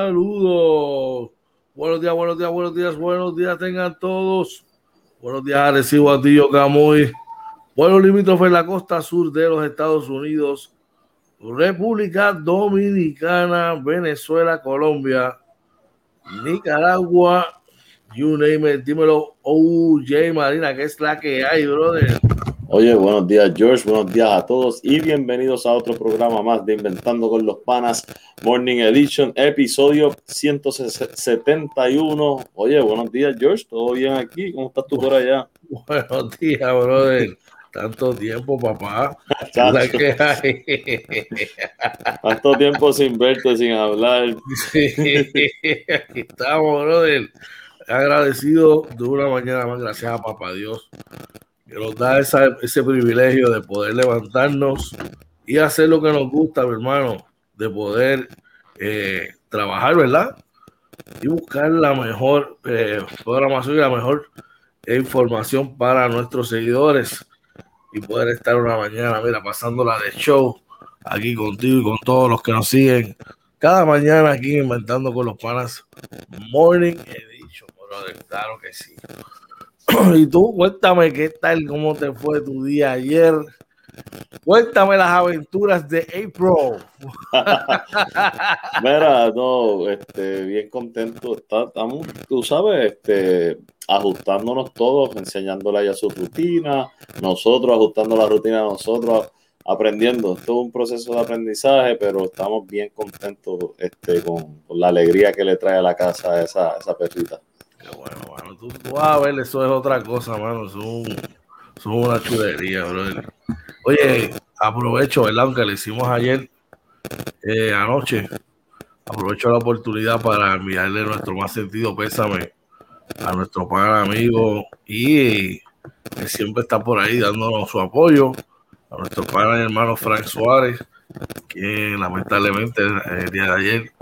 Saludos. Buenos días, buenos días, buenos días, buenos días tengan todos. Buenos días, recibo a Tío Camuy. Pueblo limítrofe en la costa sur de los Estados Unidos, República Dominicana, Venezuela, Colombia, Nicaragua, you name it. Dímelo, OJ Marina, que es la que hay, brother. Oye, buenos días George, buenos días a todos y bienvenidos a otro programa más de Inventando con los Panas Morning Edition, episodio 171. Oye, buenos días George, ¿todo bien aquí? ¿Cómo estás tú por allá? Buenos días, brother. Tanto tiempo, papá. que hay? Tanto tiempo sin verte, sin hablar. Sí, aquí estamos, brother. Agradecido de una mañana más, gracias a papá Dios que nos da ese privilegio de poder levantarnos y hacer lo que nos gusta, mi hermano, de poder eh, trabajar, ¿verdad? Y buscar la mejor eh, programación y la mejor información para nuestros seguidores y poder estar una mañana, mira, pasándola de show aquí contigo y con todos los que nos siguen cada mañana aquí inventando con los panas Morning Edition, brother, claro que sí. Y tú, cuéntame qué tal, cómo te fue tu día ayer. Cuéntame las aventuras de April. Mira, no, este, bien contento. estamos, tú sabes, este, ajustándonos todos, enseñándole a su rutina, nosotros ajustando la rutina a nosotros, aprendiendo. Es todo un proceso de aprendizaje, pero estamos bien contentos este, con, la alegría que le trae a la casa esa, esa perrita bueno, bueno, tú, vas a ver, eso es otra cosa, mano. Es, una chulería, brother. Oye, aprovecho, ¿verdad? Aunque le hicimos ayer, eh, anoche, aprovecho la oportunidad para enviarle nuestro más sentido pésame a nuestro pan amigo y que siempre está por ahí dándonos su apoyo, a nuestro padre hermano Frank Suárez, que lamentablemente el día de ayer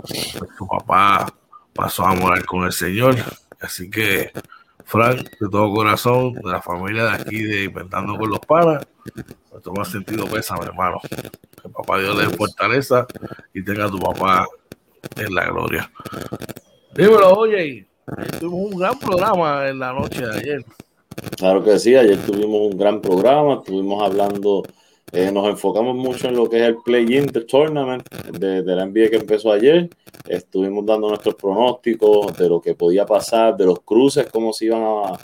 su papá pasó a morar con el Señor. Así que, Frank, de todo corazón, de la familia de aquí de Inventando con los Panas, nuestro más sentido pésame, hermano. Que papá Dios le dé fortaleza y tenga a tu papá en la gloria. Dímelo, oye, tuvimos un gran programa en la noche de ayer. Claro que sí, ayer tuvimos un gran programa, estuvimos hablando eh, nos enfocamos mucho en lo que es el play-in tournament de, la NBA que empezó ayer. Estuvimos dando nuestros pronósticos de lo que podía pasar, de los cruces, cómo se iban a,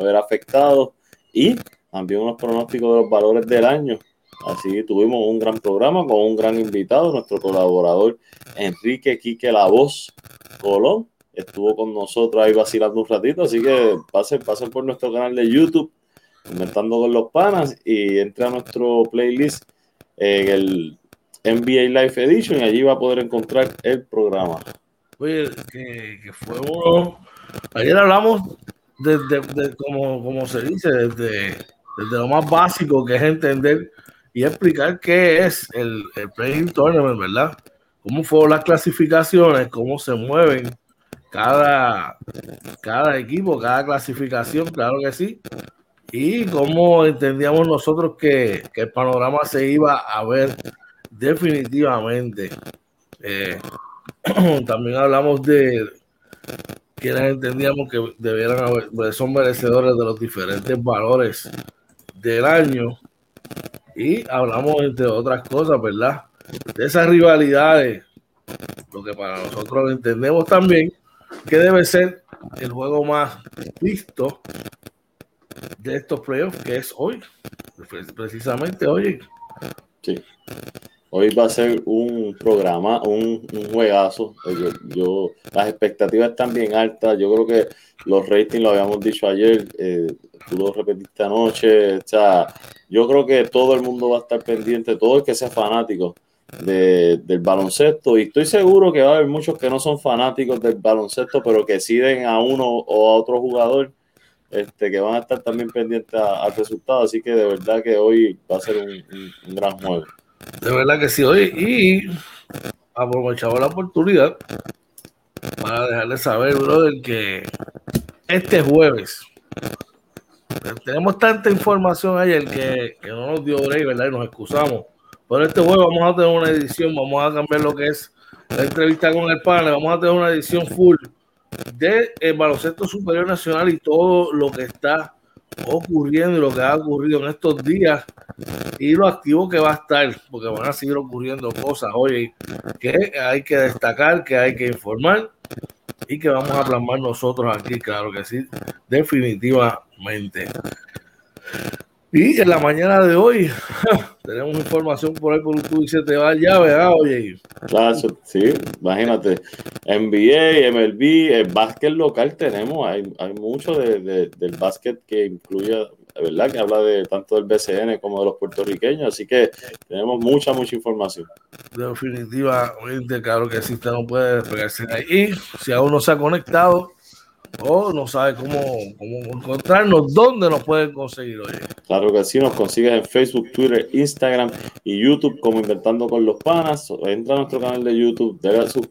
ver afectados y también unos pronósticos de los valores del año. Así tuvimos un gran programa con un gran invitado, nuestro colaborador Enrique Quique La Voz Colón. Estuvo con nosotros ahí vacilando un ratito, así que pasen, pasen por nuestro canal de YouTube Inventando con los Panas y entra a nuestro playlist en el NBA Live Edition y allí va a poder encontrar el programa. Oye, que, fue uno. Ayer hablamos desde, como, como se dice, desde, desde lo más básico que es entender y explicar qué es el, el Tournament, ¿verdad? Cómo fueron las clasificaciones, cómo se mueven cada, cada equipo, cada clasificación, claro que sí y cómo entendíamos nosotros que, el panorama se iba a ver definitivamente. Eh, también hablamos de quienes entendíamos que debieran haber, pues, son merecedores de los diferentes valores del año. Y hablamos, entre otras cosas, ¿verdad? De esas rivalidades, lo que para nosotros entendemos también que debe ser el juego más visto de estos playoffs, que es hoy, precisamente hoy. Sí. Hoy va a ser un programa, un, juegazo. Yo, las expectativas están bien altas. Yo creo que los ratings lo habíamos dicho ayer, eh, tú lo repetiste anoche. O sea, yo creo que todo el mundo va a estar pendiente, todo el que sea fanático del baloncesto. Y estoy seguro que va a haber muchos que no son fanáticos del baloncesto, pero que siguen a uno o a otro jugador este, que van a estar también pendientes al resultado. Así que de verdad que hoy va a ser un, gran juego. De verdad que sí, hoy. Y aprovechamos la oportunidad para dejarles saber, brother, que este jueves tenemos tanta información ayer que, que no nos dio break, ¿verdad? Y nos excusamos. Pero este jueves vamos a tener una edición, vamos a cambiar lo que es la entrevista con el panel, vamos a tener una edición full de el baloncesto superior nacional y todo lo que está ocurriendo y lo que ha ocurrido en estos días y lo activo que va a estar, porque van a seguir ocurriendo cosas, oye, que hay que destacar, que hay que informar y que vamos a plasmar nosotros aquí, claro que sí, definitivamente. Y en la mañana de hoy tenemos información por ahí por YouTube y se te va ya, ¿verdad? Oye. Claro, sí, imagínate. NBA, MLB, el básquet local tenemos, hay, hay mucho de, del básquet que incluye, ¿verdad? Que habla de tanto del BCN como de los puertorriqueños, así que tenemos mucha, mucha información. Definitivamente, claro que sí, usted no puede despegarse ahí. Y si aún no se ha conectado, o no sabe cómo, cómo encontrarnos, dónde nos pueden conseguir hoy. Claro que sí, nos consigues en Facebook, Twitter, Instagram y YouTube como Inventando con los Panas. Entra a nuestro canal de YouTube,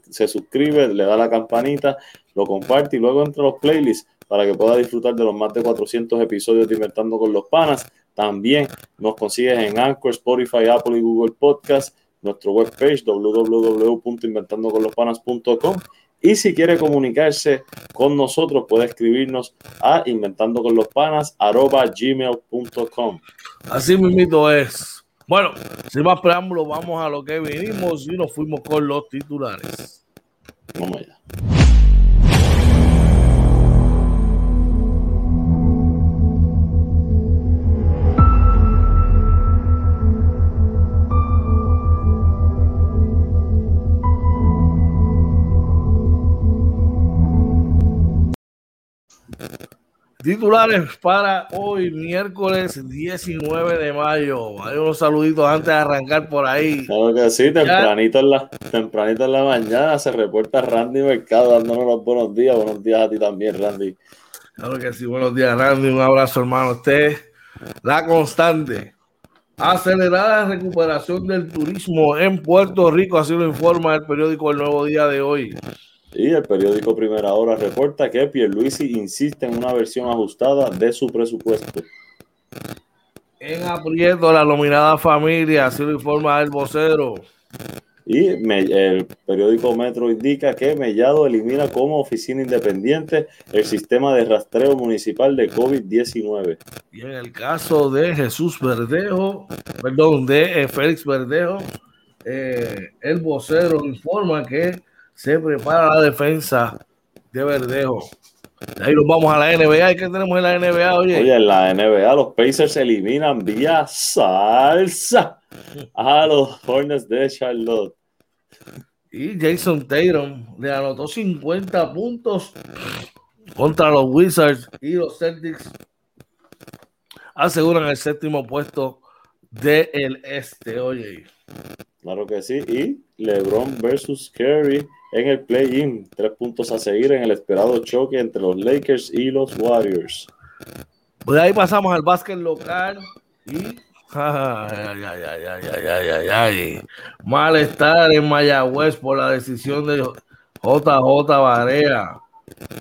se suscribe, le da la campanita, lo comparte y luego entra a los playlists para que pueda disfrutar de los más de 400 episodios de Inventando con los Panas. También nos consigues en Anchor, Spotify, Apple y Google Podcast, nuestro webpage www.inventandoconlospanas.com y si quiere comunicarse con nosotros, puede escribirnos a inventando con los panas gmail.com. Así mismo es. Bueno, sin más preámbulos, vamos a lo que vinimos y nos fuimos con los titulares. Vamos allá. Titulares para hoy, miércoles 19 de mayo. Hay unos saluditos antes de arrancar por ahí. Claro que sí, tempranito en, la, tempranito en la mañana se reporta Randy Mercado dándonos los buenos días. Buenos días a ti también, Randy. Claro que sí, buenos días, Randy. Un abrazo, hermano. Usted, la constante. Acelerada recuperación del turismo en Puerto Rico, así lo informa el periódico El Nuevo Día de hoy. Y el periódico Primera Hora reporta que Pierluisi insiste en una versión ajustada de su presupuesto. En aprieto la nominada familia, así lo informa el vocero. Y el periódico Metro indica que Mellado elimina como oficina independiente el sistema de rastreo municipal de COVID-19. Y en el caso de Jesús Verdejo, perdón, de Félix Verdejo, eh, el vocero informa que se prepara la defensa de Verdejo. ahí nos vamos a la NBA. ¿Y qué tenemos en la NBA? Oye, oye en la NBA los Pacers eliminan vía salsa a los Hornets de Charlotte. Y Jason Tatum le anotó 50 puntos contra los Wizards y los Celtics aseguran el séptimo puesto del este. Oye. Claro que sí. Y LeBron versus Curry en el play-in. Tres puntos a seguir en el esperado choque entre los Lakers y los Warriors. Pues ahí pasamos al básquet local y ay, ay, ay, ay, malestar en Mayagüez por la decisión de JJ Barea.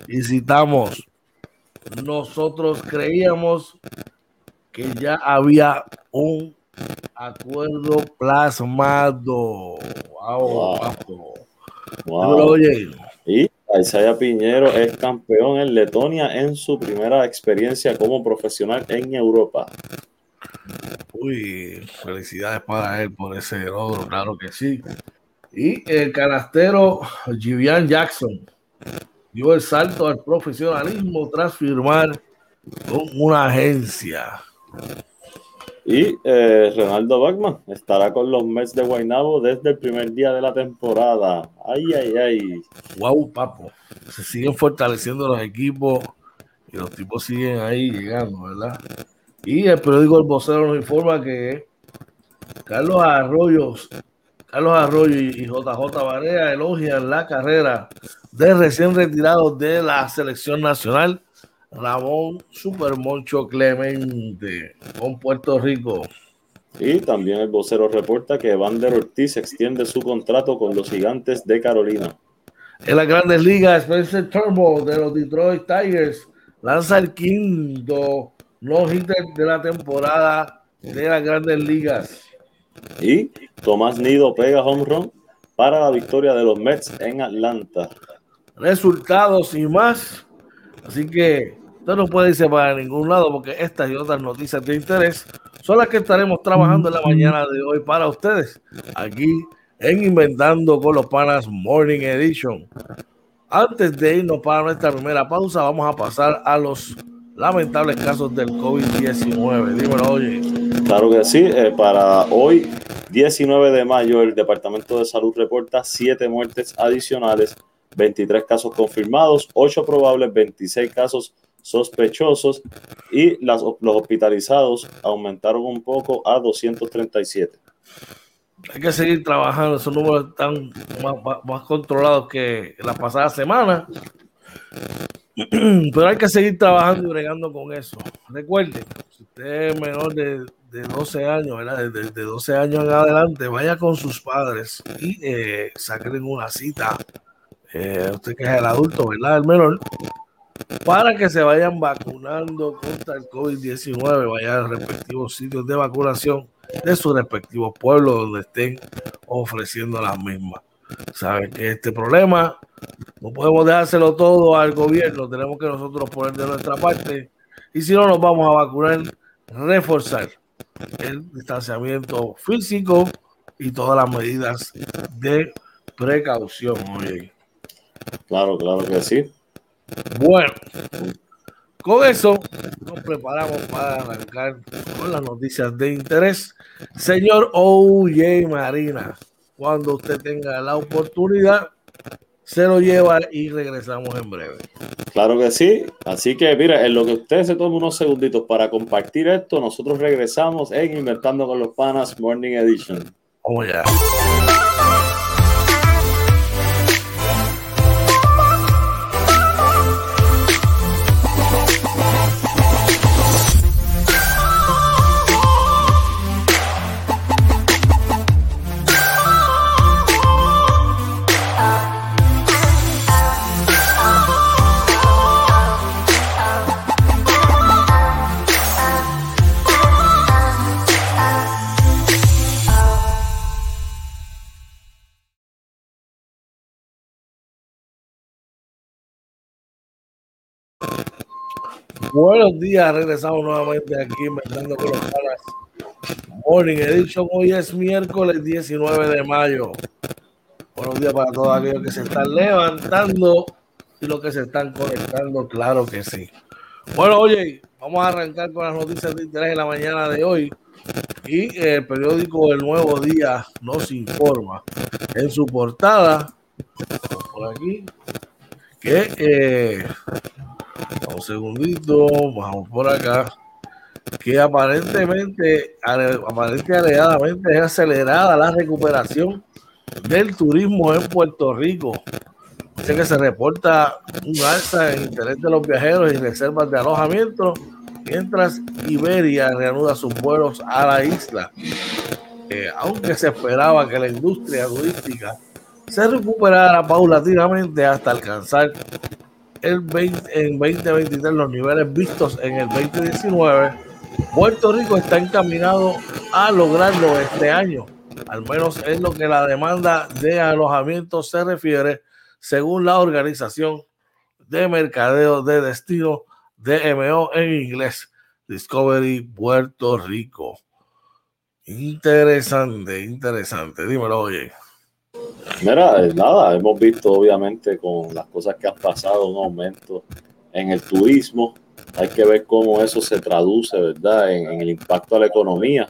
Y citamos, nosotros creíamos que ya había un acuerdo plasmado. Wow, wow. Y Isaiah Piñero es campeón en Letonia en su primera experiencia como profesional en Europa. Uy, felicidades para él por ese logro, claro que sí. Y el canastero Jivian Jackson dio el salto al profesionalismo tras firmar con una agencia. Y eh, Ronaldo Bachman estará con los Mets de Guaynabo desde el primer día de la temporada. Ay, ay, ay. Wow, papo. Se siguen fortaleciendo los equipos y los tipos siguen ahí llegando, ¿verdad? Y el periódico El Vocero nos informa que Carlos Arroyo, Carlos Arroyo y JJ Barea elogian la carrera de recién retirados de la selección nacional Ramón Supermoncho Clemente con Puerto Rico. Y también el vocero reporta que Vander Ortiz extiende su contrato con los gigantes de Carolina. En las grandes ligas, Spencer Turbo de los Detroit Tigers lanza el quinto no hitter de la temporada de las grandes ligas. Y Tomás Nido pega home run para la victoria de los Mets en Atlanta. Resultados y más. Así que usted no puede irse para ningún lado porque estas y otras noticias de interés son las que estaremos trabajando en la mañana de hoy para ustedes aquí en Inventando con los Panas Morning Edition. Antes de irnos para nuestra primera pausa, vamos a pasar a los lamentables casos del COVID-19. Dímelo, oye. Claro que sí. Eh, para hoy, 19 de mayo, el Departamento de Salud reporta 7 muertes adicionales, 23 casos confirmados, 8 probables, 26 casos sospechosos y las, los hospitalizados aumentaron un poco a 237. Hay que seguir trabajando, esos números están más, controlados que la pasada semana. Pero hay que seguir trabajando y bregando con eso. Recuerden, si usted es menor de, 12 años, ¿verdad? De, 12 años en adelante, vaya con sus padres y eh, saquen una cita. Eh, usted que es el adulto, ¿verdad? El menor, para que se vayan vacunando contra el COVID-19, vayan a los respectivos sitios de vacunación de sus respectivos pueblos donde estén ofreciendo las mismas. Saben que este problema no podemos dejárselo todo al gobierno, tenemos que nosotros poner de nuestra parte y si no nos vamos a vacunar, reforzar el distanciamiento físico y todas las medidas de precaución. Claro, claro que sí. Bueno, con eso nos preparamos para arrancar con las noticias de interés. Señor OJ Marina, cuando usted tenga la oportunidad, se lo lleva y regresamos en breve. Claro que sí. Así que, mira, en lo que usted se toma unos segunditos para compartir esto, nosotros regresamos en Inventando con los Panas Morning Edition. Vamos ya. Buenos días, regresamos nuevamente aquí Inventando con los Panas Morning Edition. Hoy es miércoles 19 de mayo. Buenos días para todos aquellos que se están levantando y los que se están conectando, claro que sí. Bueno, oye, vamos a arrancar con las noticias de interés en la mañana de hoy. Y el periódico El Nuevo Día nos informa en su portada, por aquí, que eh, un segundito, vamos por acá. Que aparentemente, aparentemente alegadamente es acelerada la recuperación del turismo en Puerto Rico. Dice que se reporta un alza en interés de los viajeros y reservas de alojamiento, mientras Iberia reanuda sus vuelos a la isla. Eh, aunque se esperaba que la industria turística se recuperara paulatinamente hasta alcanzar el 20, en 2023 los niveles vistos en el 2019, Puerto Rico está encaminado a lograrlo este año, al menos es lo que la demanda de alojamiento se refiere, según la organización de mercadeo de destino DMO en inglés, Discovery Puerto Rico. Interesante, interesante. Dímelo, oye. Mira, eh, nada, hemos visto obviamente con las cosas que han pasado un aumento en el turismo. Hay que ver cómo eso se traduce, ¿verdad? En, el impacto a la economía,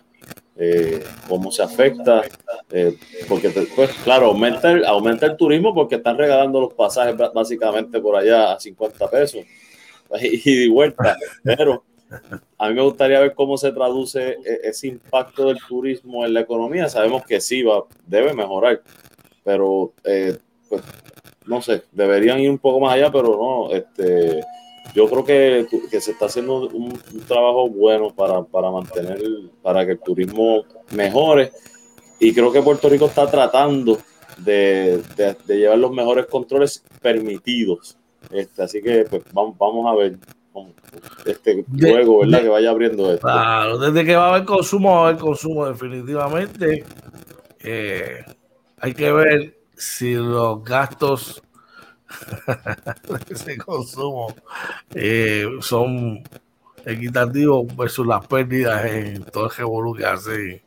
eh, cómo se afecta, eh, porque pues claro, aumenta el, aumenta el turismo porque están regalando los pasajes básicamente por allá a 50 pesos y de vuelta, pero a mí me gustaría ver cómo se traduce ese impacto del turismo en la economía. Sabemos que sí va, debe mejorar, pero eh, pues, no sé, deberían ir un poco más allá, pero no, este, yo creo que, que se está haciendo un, trabajo bueno para, para, mantener, para que el turismo mejore y creo que Puerto Rico está tratando de, de, llevar los mejores controles permitidos. Este, así que pues vamos, vamos a ver este juego, ¿verdad? que vaya abriendo esto. Claro, desde que va a haber consumo, va a haber consumo definitivamente. Eh, hay que ver si los gastos de consumo eh, son equitativos versus las pérdidas en todo el revolú que hace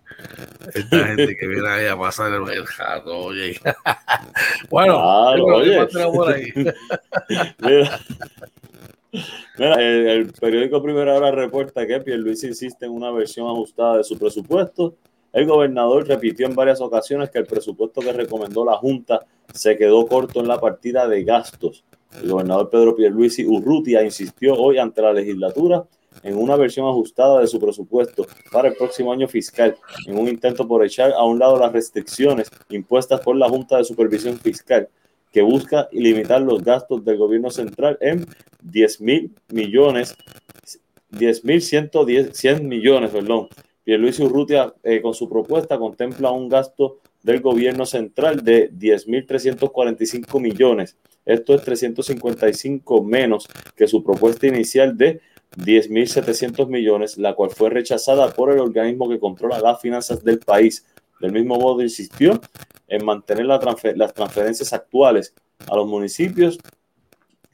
esta gente que viene ahí a pasar el, el jato, oye. bueno, oye. Mira, el, periódico Primera Hora reporta que Luis insiste en una versión ajustada de su presupuesto. El gobernador repitió en varias ocasiones que el presupuesto que recomendó la Junta se quedó corto en la partida de gastos. El gobernador Pedro Pierluisi Urrutia insistió hoy ante la legislatura en una versión ajustada de su presupuesto para el próximo año fiscal, en un intento por echar a un lado las restricciones impuestas por la Junta de Supervisión Fiscal, que busca limitar los gastos del gobierno central en 10 mil millones, 10 mil 100 millones, perdón. Luis Urrutia eh, con su propuesta contempla un gasto del gobierno central de 10.345 millones. Esto es 355 menos que su propuesta inicial de 10.700 millones, la cual fue rechazada por el organismo que controla las finanzas del país. Del mismo modo, insistió en mantener las transferencias actuales a los municipios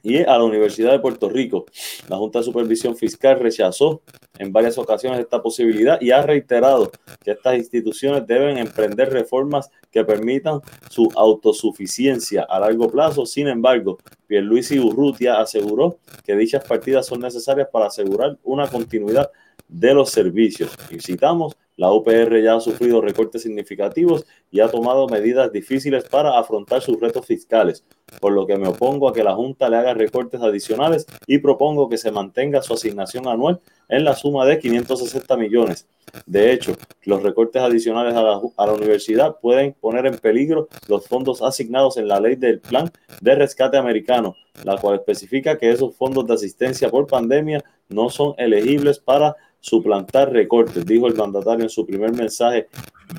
y a la Universidad de Puerto Rico. La Junta de Supervisión Fiscal rechazó en varias ocasiones esta posibilidad y ha reiterado que estas instituciones deben emprender reformas que permitan su autosuficiencia a largo plazo. Sin embargo, Pierluisi Urrutia aseguró que dichas partidas son necesarias para asegurar una continuidad de los servicios. Y citamos, la UPR ya ha sufrido recortes significativos y ha tomado medidas difíciles para afrontar sus retos fiscales, por lo que me opongo a que la Junta le haga recortes adicionales y propongo que se mantenga su asignación anual en la suma de 560 millones. De hecho, los recortes adicionales a la, a la, universidad pueden poner en peligro los fondos asignados en la ley del Plan de Rescate Americano, la cual especifica que esos fondos de asistencia por pandemia no son elegibles para suplantar recortes, dijo el mandatario en su primer mensaje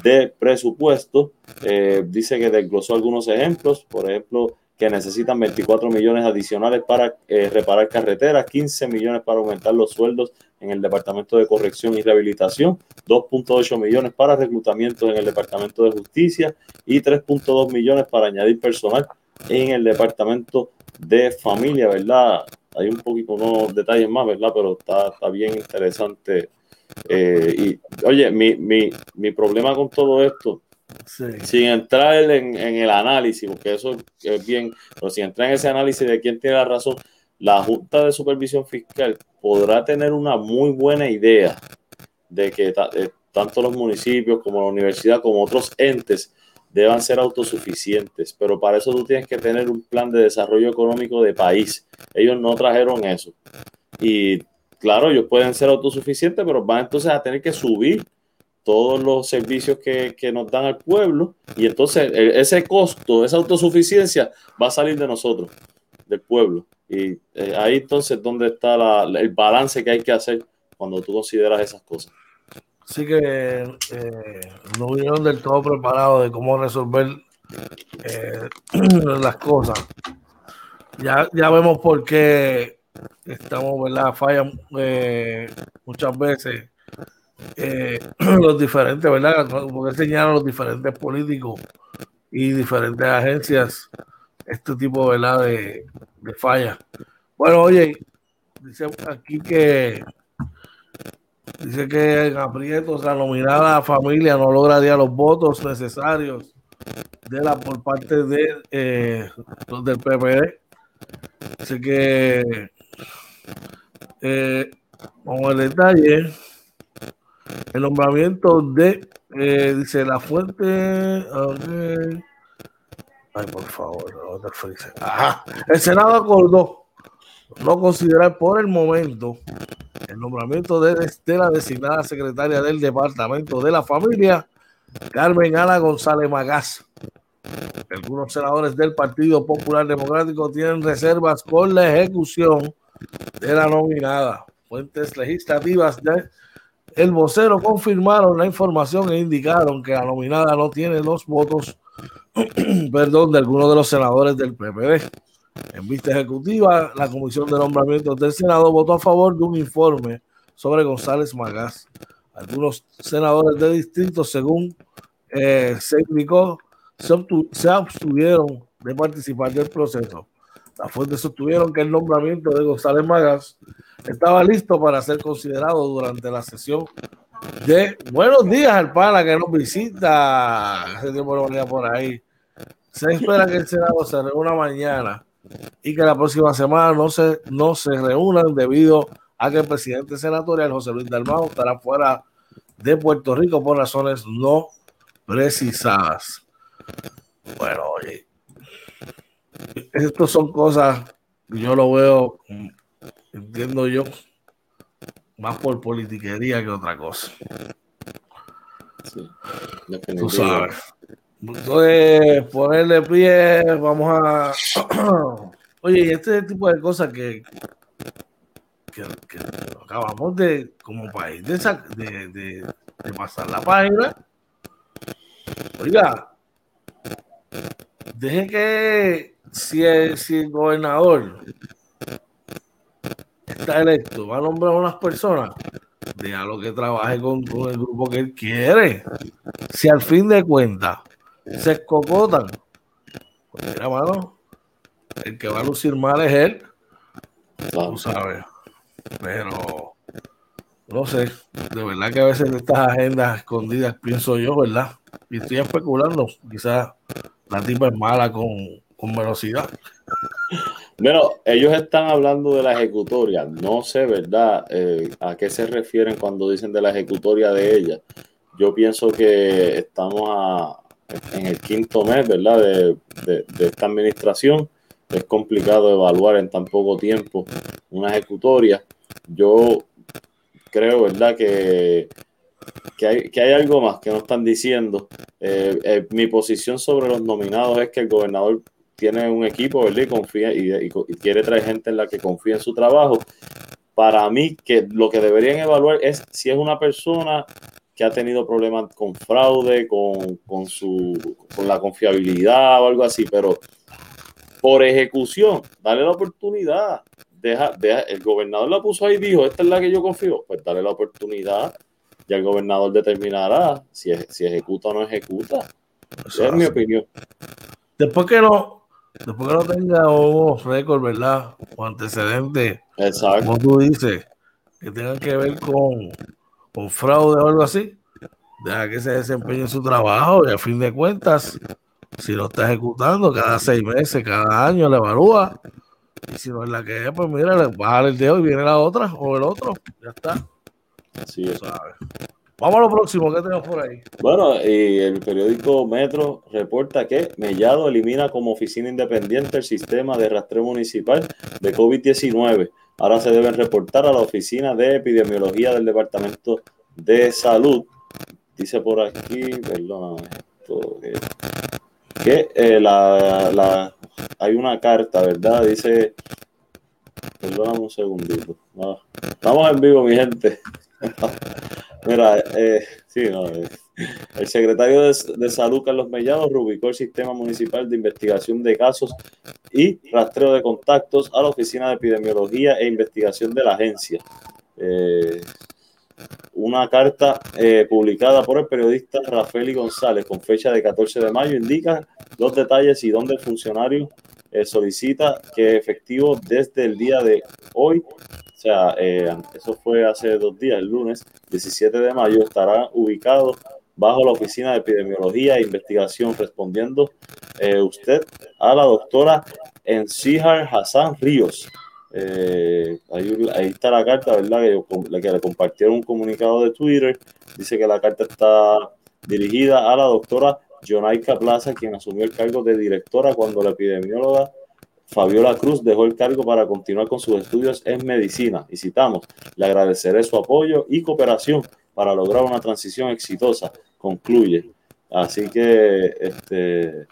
de presupuesto. Eh, dice que desglosó algunos ejemplos, por ejemplo, que necesitan 24 millones adicionales para eh, reparar carreteras, 15 millones para aumentar los sueldos en el Departamento de Corrección y Rehabilitación, 2.8 millones para reclutamiento en el Departamento de Justicia y 3.2 millones para añadir personal en el Departamento de Familia, ¿verdad? Hay un poquito unos detalles más, ¿verdad? Pero está, está bien interesante. Eh, y oye, mi, mi, mi, problema con todo esto, sin entrar en, en, el análisis, porque eso es bien, pero sin entrar en ese análisis de quién tiene la razón, la Junta de Supervisión Fiscal podrá tener una muy buena idea de que eh, tanto los municipios como la universidad, como otros entes, deban ser autosuficientes, pero para eso tú tienes que tener un plan de desarrollo económico de país. Ellos no trajeron eso. Y claro, ellos pueden ser autosuficientes, pero van entonces a tener que subir todos los servicios que, nos dan al pueblo y entonces e, ese costo, esa autosuficiencia va a salir de nosotros, del pueblo. Y eh, ahí entonces donde está el balance que hay que hacer cuando tú consideras esas cosas. Así que eh, no vinieron del todo preparados de cómo resolver eh, las cosas. Ya, ya vemos por qué estamos, ¿verdad? Fallan eh, muchas veces los diferentes, ¿verdad? Porque señalan los diferentes políticos y diferentes agencias este tipo, ¿verdad? De, de fallas. Bueno, oye, dice aquí que Dice que en aprietos la nominada familia no lograría los votos necesarios de la por parte de eh, del PPD. Así que eh, con el detalle, el nombramiento de eh, dice la fuente. Ay, por favor, El Senado acordó no considerar por el momento el nombramiento de, la designada secretaria del Departamento de la Familia, Carmen Ana González Magás. Algunos senadores del Partido Popular Democrático tienen reservas con la ejecución de la nominada. Fuentes legislativas de el vocero confirmaron la información e indicaron que la nominada no tiene los votos, perdón, de algunos de los senadores del PPD. En vista ejecutiva, la Comisión de Nombramientos del Senado votó a favor de un informe sobre González Magás. Algunos senadores de distrito, según eh, se indicó, se, abstuvieron de participar del proceso. Las fuentes sostuvieron que el nombramiento de González Magás estaba listo para ser considerado durante la sesión de Buenos días al pana que nos visita. No por ahí. Se espera que el Senado se reúna mañana y que la próxima semana no se, no se reúnan debido a que el presidente senatorial José Luis Dalmau estará fuera de Puerto Rico por razones no precisadas. Bueno, oye, estas son cosas que yo lo veo, entiendo yo, más por politiquería que otra cosa. Sí, Tú sabes. Entonces, ponerle pie, vamos a. Oye, y este tipo de cosas que, que, acabamos de, como país, de, de, de, pasar la página. Oiga, deje que si el, si el gobernador está electo, va a nombrar a unas personas, lo que trabaje con, el grupo que él quiere. Si al fin de cuentas se escocotan, pues mira, mano, el que va a lucir mal es él. Tú sabes. Pero no sé, de verdad que a veces estas agendas escondidas pienso yo, ¿verdad? Y estoy especulando, quizás la tipa es mala con, con velocidad. Bueno, ellos están hablando de la ejecutoria. No sé, ¿verdad? Eh, ¿A qué se refieren cuando dicen de la ejecutoria de ella? Yo pienso que estamos en el quinto mes, ¿verdad? De, esta administración. Es complicado evaluar en tan poco tiempo una ejecutoria. Yo creo, ¿verdad? Que, que, hay, algo más que no están diciendo. Eh, eh, mi posición sobre los nominados es que el gobernador tiene un equipo, ¿verdad? Y confía y, quiere traer gente en la que confía en su trabajo. Para mí, que lo que deberían evaluar es si es una persona que ha tenido problemas con fraude, con, con, su, con la confiabilidad o algo así, pero por ejecución, dale la oportunidad. Deja, deja, el gobernador la puso ahí y dijo, esta es la que yo confío, pues dale la oportunidad y el gobernador determinará si, si ejecuta o no ejecuta. Esa es mi opinión. Después que no, después que no tenga un récord, ¿verdad? O antecedentes, como tú dices, que tengan que ver con, con fraude o algo así, deja que se desempeñe su trabajo y a fin de cuentas, si lo está ejecutando cada seis meses, cada año, le evalúa. Y si no es la que es, pues mira, le baja el dedo y viene la otra o el otro. Ya está. Así es. Vamos a lo próximo, ¿qué tenemos por ahí? Bueno, y el periódico Metro reporta que Mellado elimina como oficina independiente el sistema de rastreo municipal de COVID-19. Ahora se deben reportar a la oficina de epidemiología del Departamento de Salud. Dice por aquí, perdón, que eh, la, hay una carta, ¿verdad? Dice, perdóname un segundito. Estamos en vivo, mi gente. Mira, eh, sí, no, eh, el secretario de, Salud, Carlos Mellado, rubicó el Sistema Municipal de Investigación de Casos y Rastreo de Contactos a la Oficina de Epidemiología e Investigación de la agencia. Eh, una carta publicada por el periodista Rafael González con fecha de 14 de mayo indica los detalles y dónde el funcionario solicita que efectivo desde el día de hoy o sea, eh, eso fue hace dos días, el lunes 17 de mayo, estará ubicado bajo la Oficina de Epidemiología e Investigación, respondiendo eh, usted a la doctora Encíjar Hassan Ríos. Eh, ahí, está la carta, ¿verdad? Que, que le compartieron un comunicado de Twitter. Dice que la carta está dirigida a la doctora Jonaika Plaza, quien asumió el cargo de directora cuando la epidemióloga Fabiola Cruz dejó el cargo para continuar con sus estudios en medicina y citamos, le agradeceré su apoyo y cooperación para lograr una transición exitosa, concluye. Así que, este,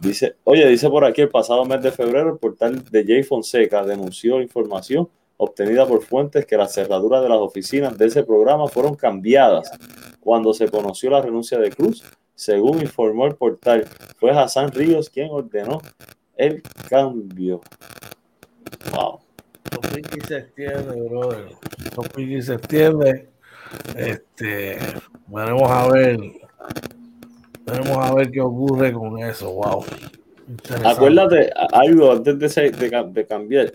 dice, oye, dice por aquí el pasado mes de febrero, el portal de Jay Fonseca denunció información obtenida por fuentes que las cerraduras de las oficinas de ese programa fueron cambiadas cuando se conoció la renuncia de Cruz. Según informó el portal, fue Hassan Ríos quien ordenó el cambio. Wow. Topiqui se extiende, brother. Topiqui se extiende. Este, veremos a ver. Veremos a ver qué ocurre con eso. Wow. Acuérdate, algo antes de, de, de cambiar.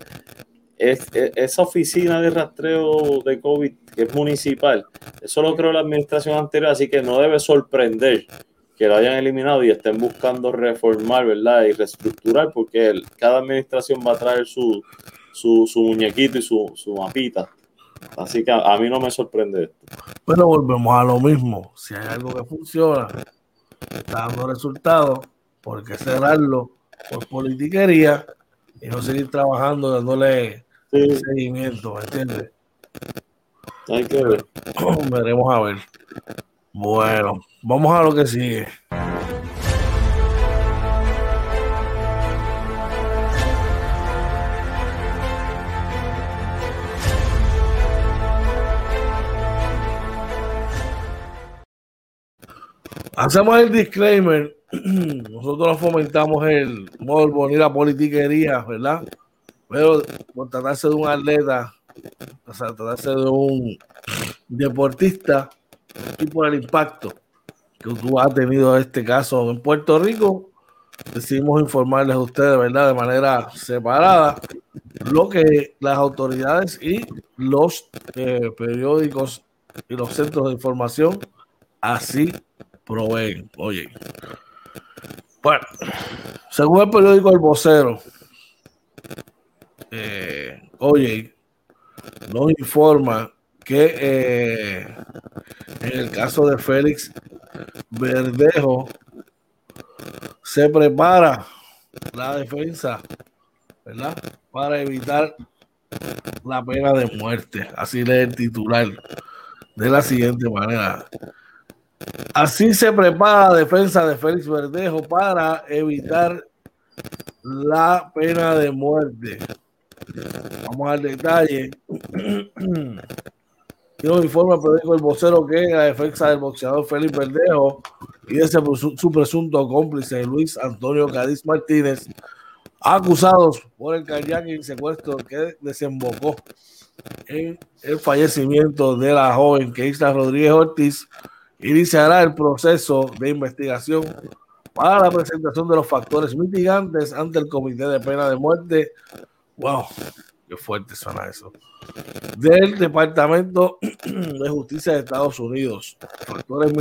Es, esa oficina de rastreo de COVID que es municipal, eso lo creó la administración anterior, así que no debe sorprender que lo hayan eliminado y estén buscando reformar, ¿verdad? Y reestructurar, porque cada administración va a traer su, su, muñequito y su, su, mapita. Así que a, mí no me sorprende esto. Bueno, volvemos a lo mismo. Si hay algo que funciona, está dando resultados, ¿por qué cerrarlo por politiquería y no seguir trabajando dándole seguimiento? ¿Me entiendes? Hay que ver. Veremos a ver. Bueno, vamos a lo que sigue. Hacemos el disclaimer. Nosotros fomentamos el morbo ni la politiquería, ¿verdad? Pero por tratarse de un atleta, o sea, tratarse de un deportista, y por el impacto que tú has tenido este caso en Puerto Rico, decidimos informarles a ustedes, ¿verdad? De manera separada, lo que las autoridades y los eh, periódicos y los centros de información así proveen. Oye, bueno, según el periódico El Vocero, eh, oye, nos informa que eh, en el caso de Félix Verdejo se prepara la defensa, ¿verdad? Para evitar la pena de muerte. Así lee el titular de la siguiente manera. Así se prepara la defensa de Félix Verdejo para evitar la pena de muerte. Vamos al detalle. Quiero informe el periódico El Vocero que la defensa del boxeador Félix Verdejo y de su presunto cómplice Luis Antonio Cádiz Martínez, acusados por el kayak y secuestro que desembocó en el fallecimiento de la joven Keisla Rodríguez Ortiz, iniciará el proceso de investigación para la presentación de los factores mitigantes ante el Comité de Pena de Muerte. ¡Wow! ¡Qué fuerte suena eso! del Departamento de Justicia de Estados Unidos. Factores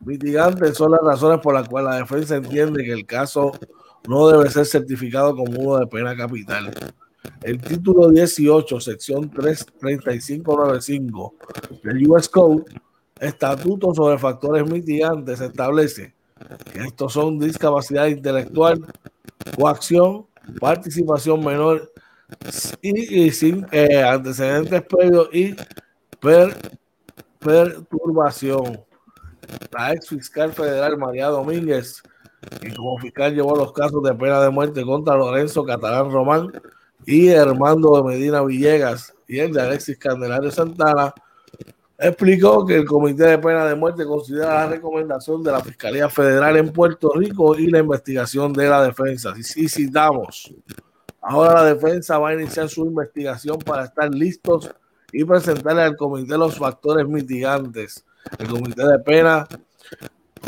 mitigantes son las razones por las cuales la defensa entiende que el caso no debe ser certificado como uno de pena capital. El título 18, sección 33595 del US Code, Estatuto sobre factores mitigantes, establece que estos son discapacidad intelectual, coacción, participación menor y, sin eh, antecedentes previos y perturbación. La ex fiscal federal María Domínguez, que como fiscal llevó los casos de pena de muerte contra Lorenzo Catalán Román y Armando de Medina Villegas y el de Alexis Candelario Santana, explicó que el Comité de Pena de Muerte considera la recomendación de la Fiscalía Federal en Puerto Rico y la investigación de la defensa. Y si citamos, Ahora la defensa va a iniciar su investigación para estar listos y presentarle al comité los factores mitigantes. El comité de pena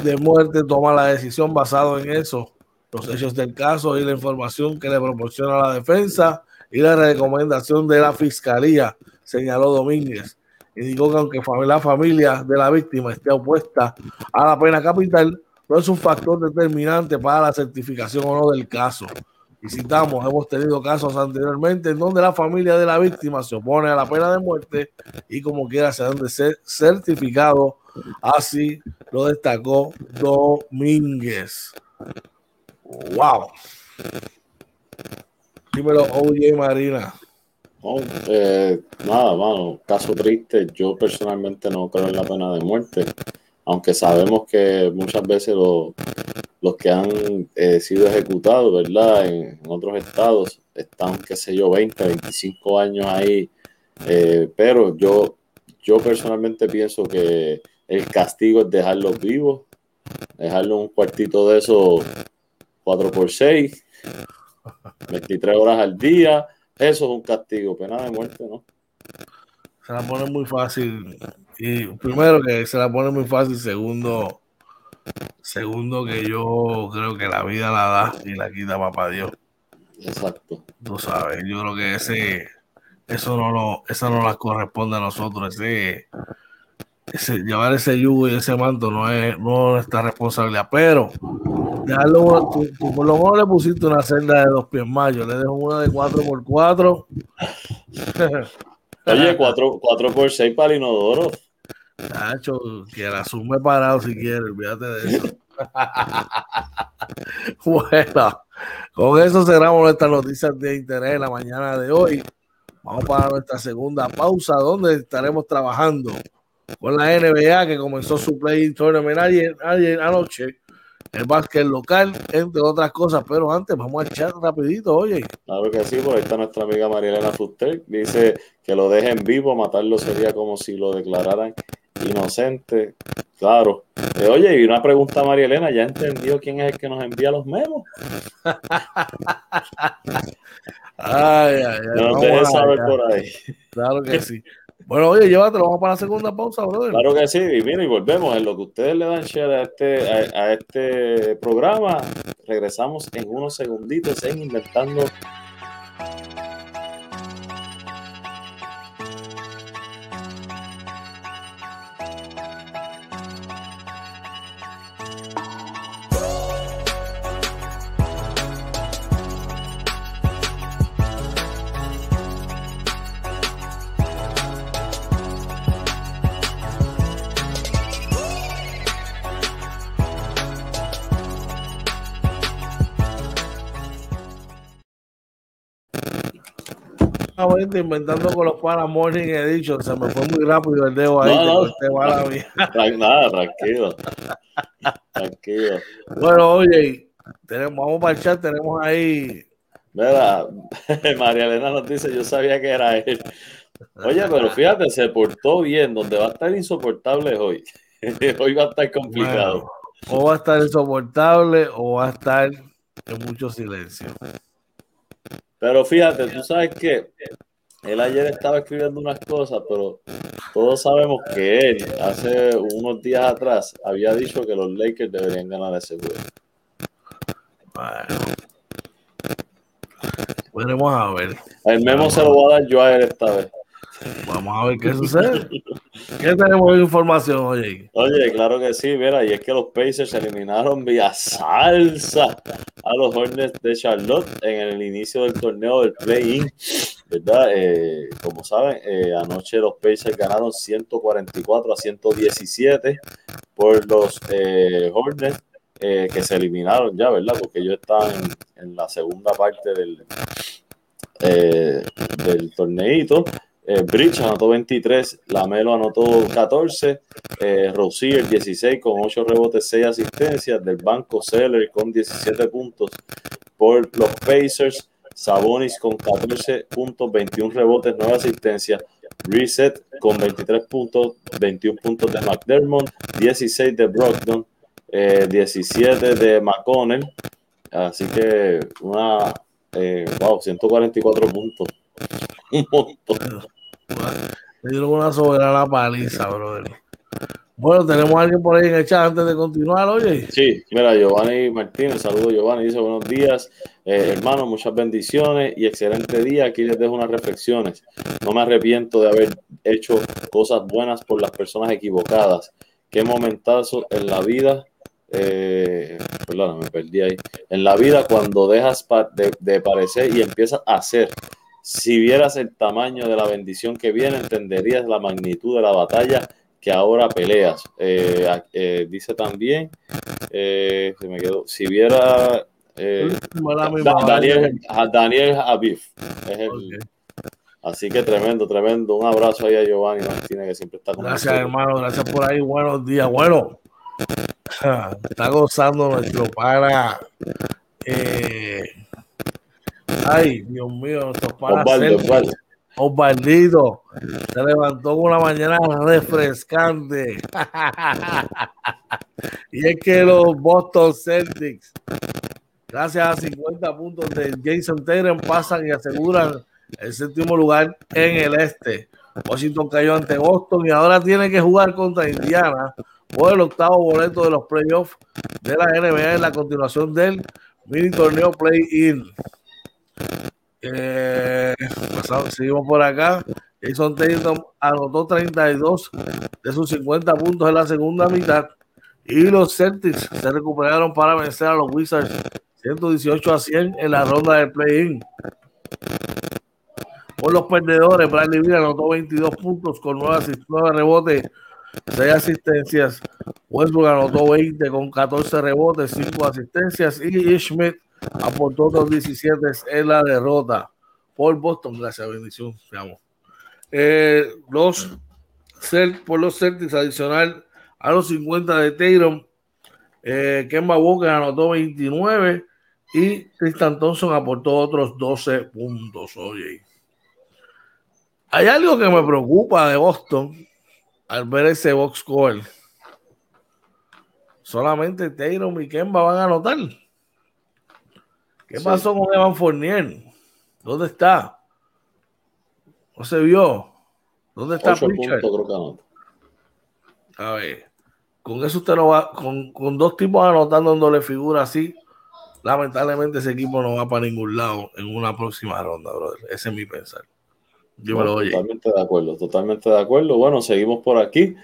de muerte toma la decisión basado en eso, los hechos del caso y la información que le proporciona la defensa y la recomendación de la fiscalía, señaló Domínguez. Dijo que aunque la familia de la víctima esté opuesta a la pena capital, no es un factor determinante para la certificación o no del caso. Y citamos, hemos tenido casos anteriormente en donde la familia de la víctima se opone a la pena de muerte y como quiera se han de ser certificados. Así lo destacó Domínguez. Wow. Dímelo, OJ Marina. Eh, nada, mano, caso triste. Yo personalmente no creo en la pena de muerte, aunque sabemos que muchas veces lo, los que han eh, sido ejecutados, ¿verdad? En, otros estados están, qué sé yo, 20, 25 años ahí. Eh, pero yo, yo personalmente pienso que el castigo es dejarlos vivos, dejarlo un cuartito de esos 4 por 6 23 horas al día, eso es un castigo, pena de muerte, ¿no? Se la pone muy fácil. Y primero que se la pone muy fácil, segundo, segundo que yo creo que la vida la da y la quita papá Dios. Exacto. Tú sabes, yo creo que ese, eso no lo, eso no las corresponde a nosotros, ese, ese, llevar ese yugo y ese manto no es, no es nuestra responsabilidad, pero dejarlo, tú, tú por lo menos le pusiste una celda de dos pies más, yo le dejo una de 4x4. Oye, 4, 4 por 6 para el inodoro. Nacho, que la sume parado si quiere, olvídate de eso. bueno, con eso cerramos nuestras noticias de interés en la mañana de hoy. Vamos para nuestra segunda pausa, donde estaremos trabajando con la NBA que comenzó su play tournament ayer, ayer anoche el básquet local, entre otras cosas. Pero antes, vamos a echar rapidito, oye. Claro que sí, por ahí está nuestra amiga Marielena Fuster. Dice que lo dejen vivo, matarlo sería como si lo declararan inocente. Claro. Eh, oye, y una pregunta a María Elena, ¿ya entendió quién es el que nos envía los memos? ay, ay, ay. No deje saber por ahí. Claro que sí. Bueno, oye, llévatelo, vamos para la segunda pausa, brother. Claro que sí, y mira, y volvemos. En lo que ustedes le dan share a este, a, a este programa, regresamos en unos segunditos en Inventando inventando con los para Morning Edition. Se me fue muy rápido el dedo ahí. No, no. Nada, tranquilo. tranquilo. Bueno, oye, tenemos, vamos para el chat, tenemos ahí. Mira, María Elena nos dice, yo sabía que era él. Oye, pero fíjate, se portó bien, donde va a estar insoportable hoy. hoy va a estar complicado. o va a estar insoportable o va a estar en mucho silencio. Pero fíjate, tú sabes que él ayer estaba escribiendo unas cosas, pero todos sabemos que él hace unos días atrás había dicho que los Lakers deberían ganar ese juego. Bueno. Veremos a ver. El memo se lo voy a dar yo a él esta vez. Vamos a ver qué sucede. ¿Qué tenemos de información, oye? Oye, claro que sí, mira, y es que los Pacers eliminaron vía salsa a los Hornets de Charlotte en el inicio del torneo del play-in, ¿verdad? Eh, como saben, eh, anoche los Pacers ganaron 144 a 117 por los eh, Hornets. que se eliminaron ya, ¿verdad? Porque ellos estaban en, en la segunda parte del, del torneito. Eh, Bridge anotó 23, Lamelo anotó 14, eh, Rosier 16 con 8 rebotes, 6 asistencias, del banco Seller con 17 puntos por los Pacers, Sabonis con 14 puntos, 21 rebotes, 9 asistencias, Reset con 23 puntos, 21 puntos de McDermott, 16 de Brogdon, eh, 17 de McConnell, así que una, eh, wow, 144 puntos un montón. Le dieron una soberana paliza, brother. Bueno, tenemos a alguien por ahí en el chat antes de continuar, oye. Sí, mira, Giovanni Martínez, saludo Giovanni, dice buenos días, eh, hermano, muchas bendiciones y excelente día. Aquí les dejo unas reflexiones. No me arrepiento de haber hecho cosas buenas por las personas equivocadas. Qué momentazo en la vida, eh, perdón, me perdí ahí. En la vida cuando dejas de, de parecer y empiezas a hacer si vieras el tamaño de la bendición que viene, entenderías la magnitud de la batalla que ahora peleas. Eh, eh, dice también, eh, se me quedó, si viera Daniel, Daniel Así que tremendo, tremendo. Un abrazo ahí a Giovanni Martínez, que siempre está con Gracias, hermano. Gracias por ahí. Buenos días. Bueno, está gozando nuestro para. Eh, Ay, Dios mío, nuestros panas. Osvaldo, se levantó una mañana refrescante. y es que los Boston Celtics gracias a 50 puntos de Jason Taylor, pasan y aseguran el séptimo lugar en el este. Washington cayó ante Boston y ahora tiene que jugar contra Indiana por el octavo boleto de los playoffs de la NBA en la continuación del mini torneo play-in. Eh, seguimos por acá. Jason Tatum anotó 32 de sus 50 puntos en la segunda mitad y los Celtics se recuperaron para vencer a los Wizards 118 a 100 en la ronda del play-in. Por los perdedores, Bradley Beal anotó 22 puntos con 9, 9 rebotes, 6 asistencias. Westbrook anotó 20 con 14 rebotes, 5 asistencias y Schmidt aportó otros 17 en la derrota por Boston. Gracias, bendición. Eh, los por los Celtics adicional a los 50 de Tatum, eh, Kemba Walker anotó 29 y Tristan Thompson aportó otros 12 puntos. Oye, hay algo que me preocupa de Boston al ver ese box score. Solamente Tatum y Kemba van a anotar. ¿Qué pasó con Evan Fournier? ¿Dónde está? No se vio. ¿Dónde está A ver, con eso usted no va, con, con dos tipos anotando en doble figura así, lamentablemente ese equipo no va para ningún lado en una próxima ronda, brother. Ese es mi pensar. Yo me lo Totalmente de acuerdo, totalmente de acuerdo. Bueno, seguimos por aquí.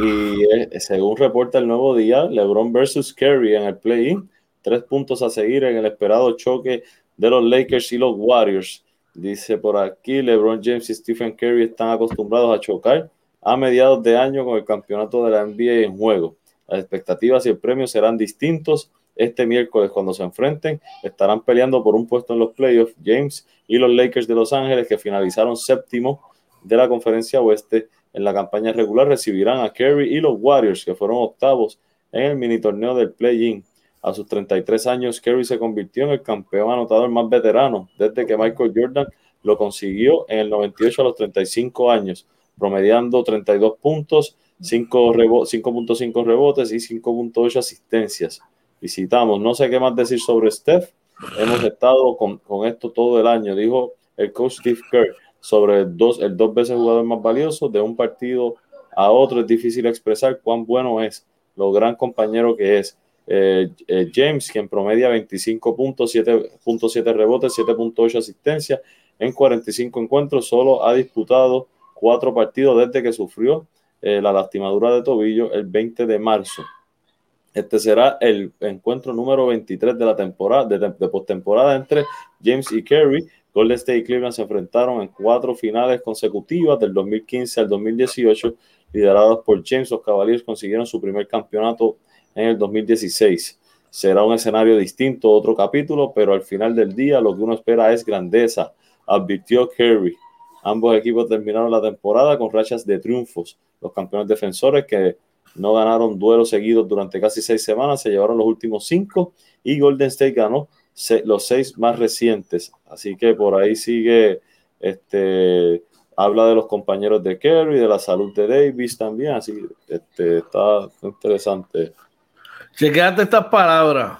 Y eh, según reporta el nuevo día, LeBron versus Curry en el play-in tres puntos a seguir en el esperado choque de los Lakers y los Warriors. Dice por aquí, LeBron James y Stephen Curry están acostumbrados a chocar a mediados de año con el campeonato de la NBA en juego. Las expectativas y el premio serán distintos. Este miércoles, cuando se enfrenten, estarán peleando por un puesto en los playoffs. James y los Lakers de Los Ángeles, que finalizaron séptimo de la conferencia oeste en la campaña regular, recibirán a Curry y los Warriors, que fueron octavos en el mini torneo del play-in. A sus 33 años, Kerry se convirtió en el campeón anotador más veterano desde que Michael Jordan lo consiguió en el 98 a los 35 años, promediando 32 puntos, 5.5 rebotes y 5.8 asistencias. Visitamos, no sé qué más decir sobre Steph. Hemos estado con, esto todo el año, dijo el coach Steve Kerr sobre el dos, el dos veces jugador más valioso de un partido a otro. Es difícil expresar cuán bueno es, lo gran compañero que es. Eh, eh, James, quien promedia 25 puntos, 7.7 rebotes, 7.8 asistencia en 45 encuentros, solo ha disputado cuatro partidos desde que sufrió eh, la lastimadura de tobillo el 20 de marzo. Este será el encuentro número 23 de la temporada, de, de postemporada entre James y Kerry. Golden State y Cleveland se enfrentaron en cuatro finales consecutivas del 2015 al 2018, liderados por James. Los Cavaliers consiguieron su primer campeonato en el 2016. Será un escenario distinto, otro capítulo, pero al final del día lo que uno espera es grandeza, advirtió Kerry. Ambos equipos terminaron la temporada con rachas de triunfos. Los campeones defensores que no ganaron duelos seguidos durante casi seis semanas se llevaron los últimos cinco y Golden State ganó los seis más recientes. Así que por ahí sigue, este, habla de los compañeros de Kerry, de la salud de Davis también, así este, está interesante Chequeate estas palabras.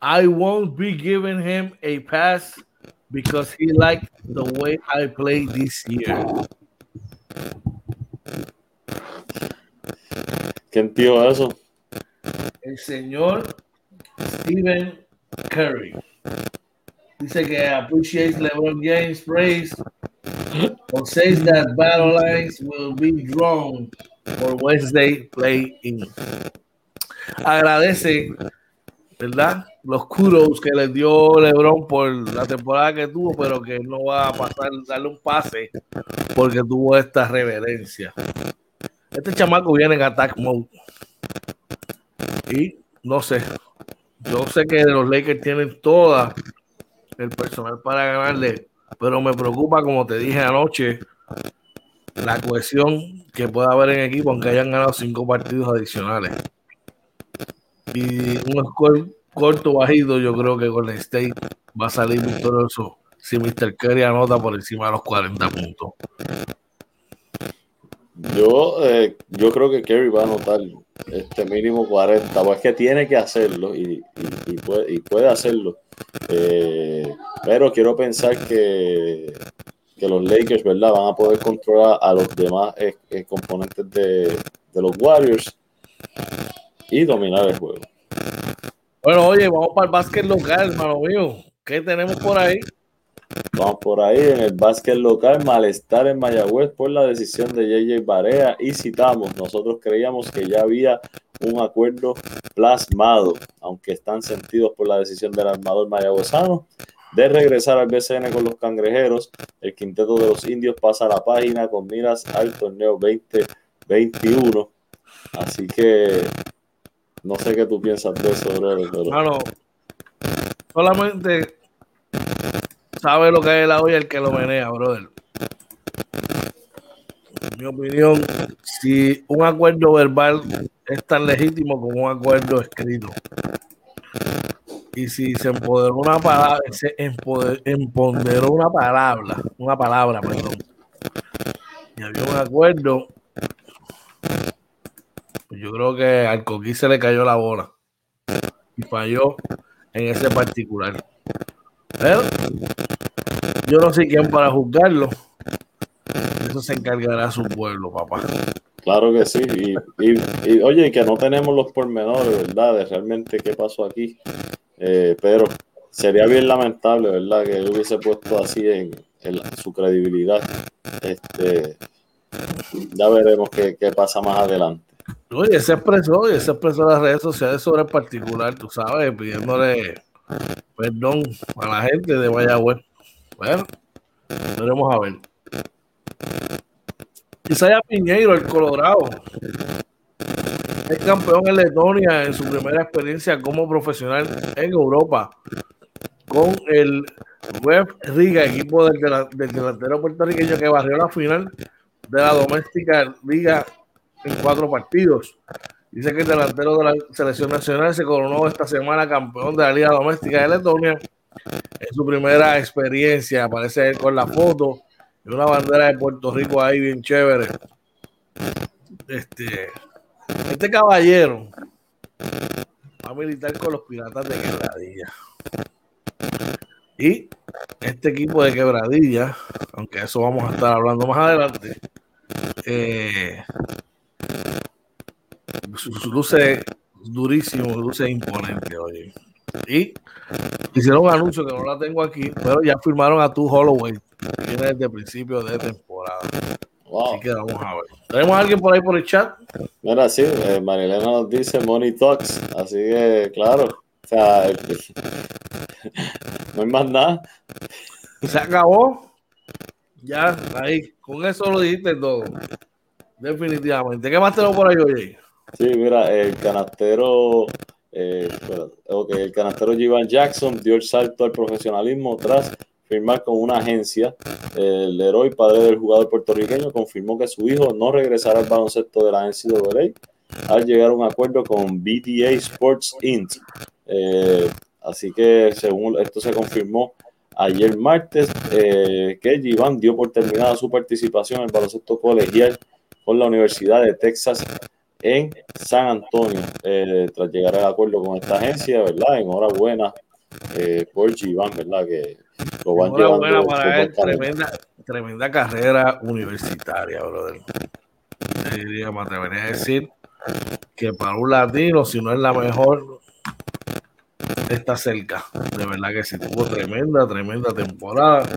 I won't be giving him a pass because he liked the way I played this year. ¿Quién tío eso? El señor Stephen Curry. Dice que appreciates LeBron James' praise or says that battle lines will be drawn for Wednesday play in agradece, ¿verdad? Los kudos que le dio LeBron por la temporada que tuvo, pero que no va a pasar, darle un pase porque tuvo esta reverencia. Este chamaco viene en attack mode. Y no sé, yo sé que los Lakers tienen toda el personal para ganarle, pero me preocupa, como te dije anoche, la cohesión que pueda haber en equipo, aunque hayan ganado cinco partidos adicionales. Y un score corto bajito, yo creo que el State va a salir victorioso si Mr. Curry anota por encima de los 40 puntos. Yo, eh, yo creo que Kerry va a anotar este mínimo 40, pues es que tiene que hacerlo y, puede, y puede, hacerlo. Eh, pero quiero pensar que, que, los Lakers, ¿verdad? Van a poder controlar a los demás eh, componentes de, de, los Warriors y dominar el juego. Bueno, oye, vamos para el básquet local, hermano mío. ¿Qué tenemos por ahí? Vamos por ahí en el básquet local, malestar en Mayagüez por la decisión de JJ Barea y citamos, nosotros creíamos que ya había un acuerdo plasmado, aunque están sentidos por la decisión del armador mayagüezano de regresar al BCN con los cangrejeros. El quinteto de los indios pasa a la página con miras al torneo 2021. Así que no sé qué tú piensas de eso, Pero... solamente sabe lo que es la olla el que lo menea, brother. En mi opinión, si un acuerdo verbal es tan legítimo como un acuerdo escrito. Y si se empoderó una palabra, se empoderó una palabra, una palabra, perdón. Y había un acuerdo. Yo creo que al Coquí se le cayó la bola. Y falló en ese particular. Pero yo no sé quién para juzgarlo. Eso se encargará su pueblo, papá. Claro que sí. Y, oye, que no tenemos los pormenores, ¿verdad? De realmente qué pasó aquí. Eh, pero sería bien lamentable, ¿verdad? Que él hubiese puesto así en, su credibilidad. Este, ya veremos qué, pasa más adelante. Oye, se expresó, y se expresó las redes sociales sobre el particular, tú sabes, pidiéndole perdón a la gente de Mayagüez. Bueno, veremos a ver. Isaiah Piñeiro, el Colorado, es campeón en Letonia en su primera experiencia como profesional en Europa con el Web Riga, equipo del, del delantero puertorriqueño que barrió la final de la doméstica Liga en cuatro partidos. Dice que el delantero de la selección nacional se coronó esta semana campeón de la Liga Doméstica de Letonia. En su primera experiencia, aparece con la foto de una bandera de Puerto Rico ahí bien chévere. Este, este caballero va a militar con los piratas de Quebradilla. Y este equipo de Quebradilla, aunque eso vamos a estar hablando más adelante, eh, luce durísimo, luce imponente, oye. Y hicieron un anuncio que no la tengo aquí, pero ya firmaron a tu Holloway, viene desde principio de temporada. Así que vamos a ver. ¿Tenemos a alguien por ahí por el chat? Mira, sí, eh, Marilena nos dice Money Talks, así que claro, o sea, no hay más nada. Se acabó. Ya, ahí, con eso lo dijiste todo. Definitivamente. ¿Qué más tenemos por ahí, oye? Sí, mira, el canastero, eh, el canastero Jivan Jackson dio el salto al profesionalismo tras firmar con una agencia. El héroe padre del jugador puertorriqueño confirmó que su hijo no regresará al baloncesto de la NCAA al llegar a un acuerdo con BTA Sports Inc. Eh, así que según esto se confirmó ayer martes eh, que Jivan dio por terminada su participación en el baloncesto colegial con la Universidad de Texas en San Antonio, eh, tras llegar al acuerdo con esta agencia, ¿verdad? Enhorabuena eh, por Giván, ¿verdad? Que lo van Enhorabuena para él, tremenda, tremenda carrera universitaria, brother. Diría, me atrevería a decir que para un latino, si no es la mejor, está cerca. De verdad que sí, tuvo tremenda, tremenda temporada.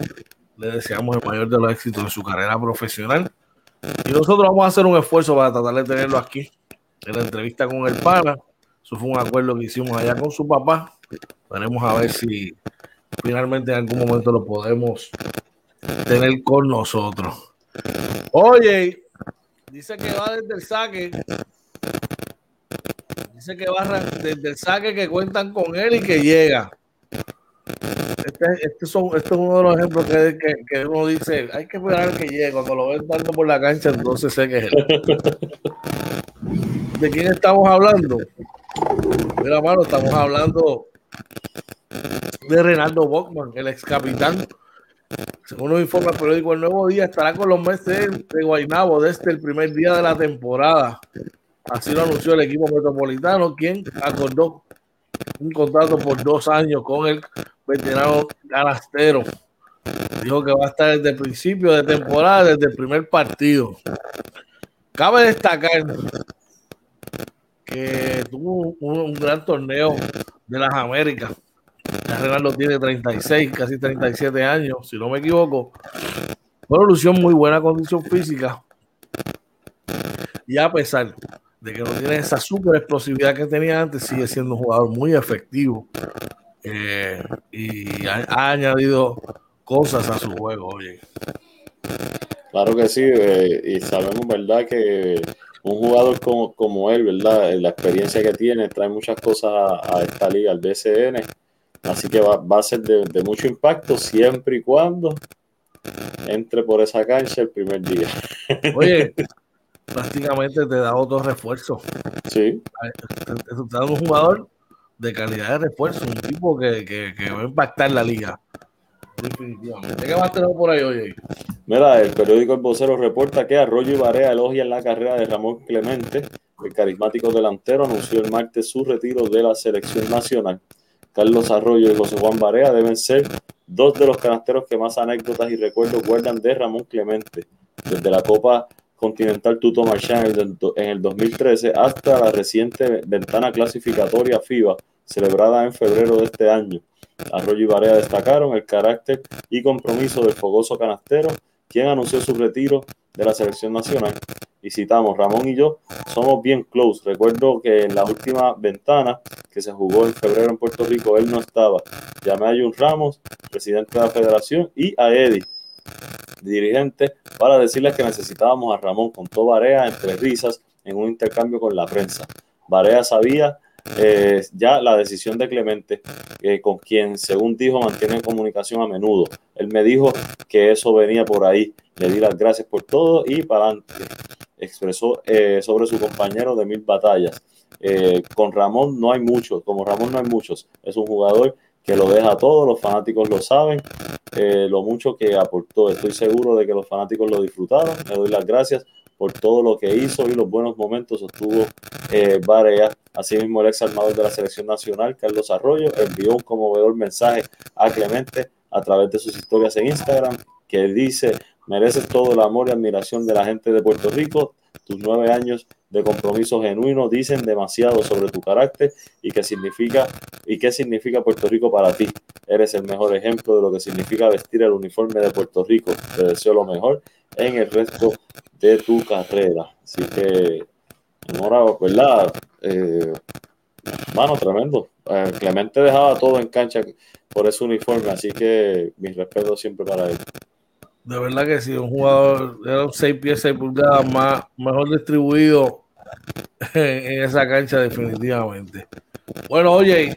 Le deseamos el mayor de los éxitos en su carrera profesional. Y nosotros vamos a hacer un esfuerzo para tratar de tenerlo aquí en la entrevista con el pana. Eso fue un acuerdo que hicimos allá con su papá. Veremos a ver si finalmente en algún momento lo podemos tener con nosotros. Oye, dice que va desde el saque. Dice que va desde el saque que cuentan con él y que llega. Este, este, son, este, es uno de los ejemplos que, que, uno dice, hay que esperar que llegue. Cuando lo ven dando por la cancha, entonces sé que es él. ¿De quién estamos hablando? Mira, mano, estamos hablando de Renaldo Bockman, el ex capitán. Según nos informa el periódico El Nuevo Día, estará con los meses de Guaynabo desde el primer día de la temporada. Así lo anunció el equipo metropolitano, quien acordó un contrato por dos años con el veterano canastero. Dijo que va a estar desde el principio de temporada, desde el primer partido. Cabe destacar que tuvo un, gran torneo de las Américas. Ya lo tiene 36, casi 37 años, si no me equivoco. Una lució muy buena condición física. Y a pesar de que no tiene esa super explosividad que tenía antes, sigue siendo un jugador muy efectivo eh, y ha, añadido cosas a su juego. Oye. Claro que sí, eh, y sabemos, ¿verdad? Que un jugador como, como, él, ¿verdad? La experiencia que tiene trae muchas cosas a, esta liga, al BCN. Así que va, va a ser de, de, mucho impacto siempre y cuando entre por esa cancha el primer día. Oye, prácticamente te da otro refuerzo. Sí. Te da un jugador de calidad de refuerzo, un tipo que, que, que va a impactar la liga. Definitivamente. ¿Qué más tenemos por ahí, oye? Mira, el periódico El Vocero reporta que Arroyo y Barea elogian la carrera de Ramón Clemente. El carismático delantero anunció el martes su retiro de la selección nacional. Carlos Arroyo y José Juan Barea deben ser dos de los canasteros que más anécdotas y recuerdos guardan de Ramón Clemente. Desde la Copa Continental Tuto Marchand en el 2013 hasta la reciente ventana clasificatoria FIBA celebrada en febrero de este año. Arroyo y Barea destacaron el carácter y compromiso del fogoso canastero, quien anunció su retiro de la selección nacional. Y citamos, Ramón y yo somos bien close. Recuerdo que en la última ventana que se jugó en febrero en Puerto Rico, él no estaba. Llamé a Jun Ramos, presidente de la federación, y a Eddie, dirigente para decirles que necesitábamos a Ramón. con Contó Barea entre risas en un intercambio con la prensa. Barea sabía eh, ya la decisión de Clemente, eh, con quien, según dijo, mantiene comunicación a menudo. Él me dijo que eso venía por ahí. Le di las gracias por todo y para adelante. Expresó eh, sobre su compañero de mil batallas. con Ramón no hay muchos, como Ramón no hay muchos. Es un jugador que lo deja todo, los fanáticos lo saben, eh, lo mucho que aportó. Estoy seguro de que los fanáticos lo disfrutaron. Le doy las gracias por todo lo que hizo y los buenos momentos sostuvo eh. Asimismo, el ex armador de la selección nacional, Carlos Arroyo, envió un conmovedor mensaje a Clemente a través de sus historias en Instagram, que dice, mereces todo el amor y admiración de la gente de Puerto Rico. Tus nueve años de compromiso genuino dicen demasiado sobre tu carácter y qué significa y qué significa Puerto Rico para ti. Eres el mejor ejemplo de lo que significa vestir el uniforme de Puerto Rico. Te deseo lo mejor en el resto de tu carrera. Así que, enhorabuena, ¿verdad? Eh, mano, tremendo. Eh, Clemente dejaba todo en cancha por ese uniforme, así que mi respeto siempre para él. De verdad que sí, un jugador un 6 pies, 6 pulgadas más, mejor distribuido en esa cancha definitivamente. Bueno, oye,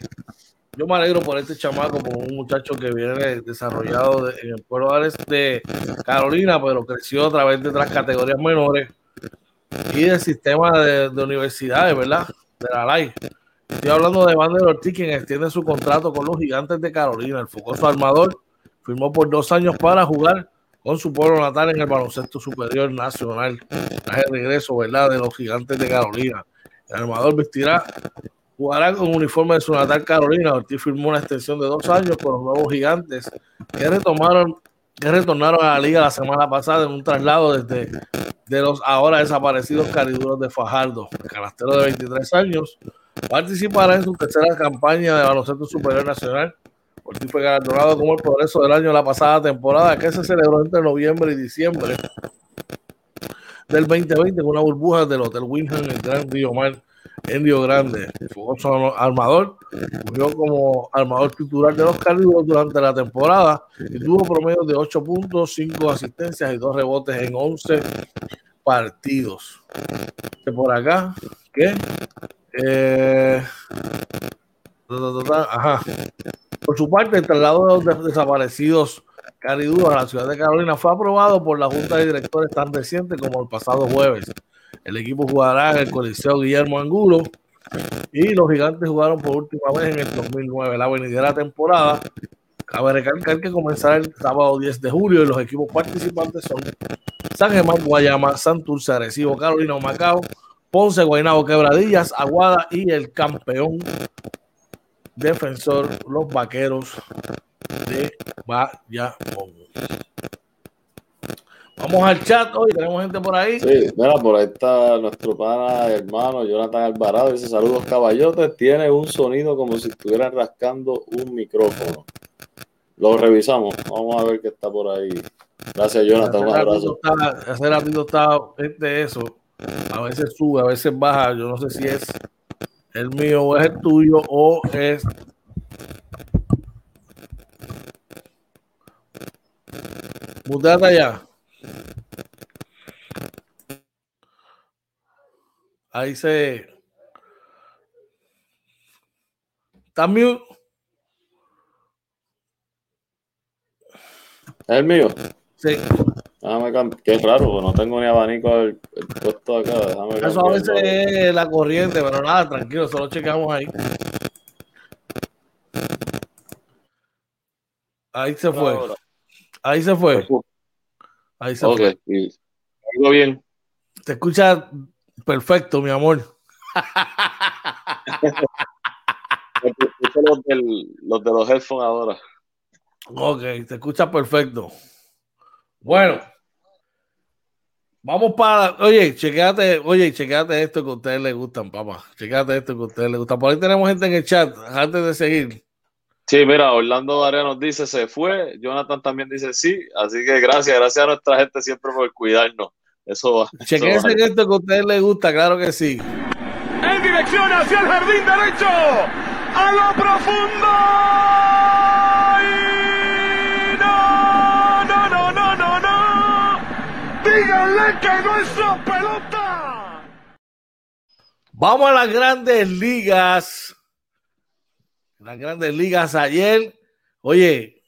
yo me alegro por este chamaco, por un muchacho que viene desarrollado en el pueblo de Carolina, pero creció a través de otras categorías menores y del sistema de, universidades, ¿verdad? De la LAI. Estoy hablando de Vander Ortiz, quien extiende su contrato con los gigantes de Carolina. El focoso armador firmó por dos años para jugar con su pueblo natal en el baloncesto superior nacional. Tras el regreso, ¿verdad?, de los gigantes de Carolina. El armador vestirá, jugará con uniforme de su natal Carolina. Ortiz firmó una extensión de dos años con los nuevos gigantes que retomaron que retornaron a la liga la semana pasada en un traslado desde de los ahora desaparecidos cariduros de Fajardo. El canastero de 23 años participará en su tercera campaña de baloncesto superior nacional Ortiz fue galardonado como el progreso del año la pasada temporada que se celebró entre noviembre y diciembre del 2020 con una burbuja del Hotel Winham en el Gran Río Mar en Río Grande. Fogoso armador, jugó como armador titular de los Caribos durante la temporada y tuvo promedio de 8 puntos, 5 asistencias y 2 rebotes en 11 partidos. Por acá, ¿qué? Eh, Por su parte, el traslado de los desaparecidos cariduros a la ciudad de Carolina fue aprobado por la Junta de Directores tan reciente como el pasado jueves. El equipo jugará en el Coliseo Guillermo Angulo y los gigantes jugaron por última vez en el 2009. La venidera temporada, cabe recalcar que comenzará el sábado 10 de julio y los equipos participantes son San Germán, Guayama, Santurce, Arecibo, Carolina, Macao, Ponce, Guaynabo, Quebradillas, Aguada y el campeón defensor, los vaqueros de Bayamón. Vamos al chat hoy, tenemos gente por ahí. Sí, mira, por ahí está nuestro pana hermano Jonathan Alvarado. Dice: Saludos, caballotes. Tiene un sonido como si estuvieran rascando un micrófono. Lo revisamos. Vamos a ver qué está por ahí. Gracias, Jonathan. Un abrazo. hace ratito está este, eso. A veces sube, a veces baja. Yo no sé si es el mío o es el tuyo o es. Muteate allá. Ahí se. ¿Está mute? ¿Es el mío? Sí. Déjame Qué raro, pues no tengo ni abanico el, puesto acá. Eso a veces es la corriente, pero nada, tranquilo, solo checamos ahí. Ahí se fue. Ahí se fue. Ahí se fue. ¿Algo bien? Te escucha perfecto, mi amor. los, los de los headphones ahora. Ok, te escucha perfecto. Bueno, vamos para. Oye, chequeate, oye, chequeate esto que a ustedes les gustan, papá. Chequeate esto que a ustedes les gustan. Por ahí tenemos gente en el chat, antes de seguir. Sí, mira, Orlando Varea nos dice se fue, Jonathan también dice sí, así que gracias, gracias a nuestra gente siempre por cuidarnos. Eso va. Chequense esto que a ustedes les gusta, claro que sí. En dirección hacia el jardín derecho, a lo profundo. Que pelota. Vamos a las grandes ligas. Las grandes ligas ayer. Oye,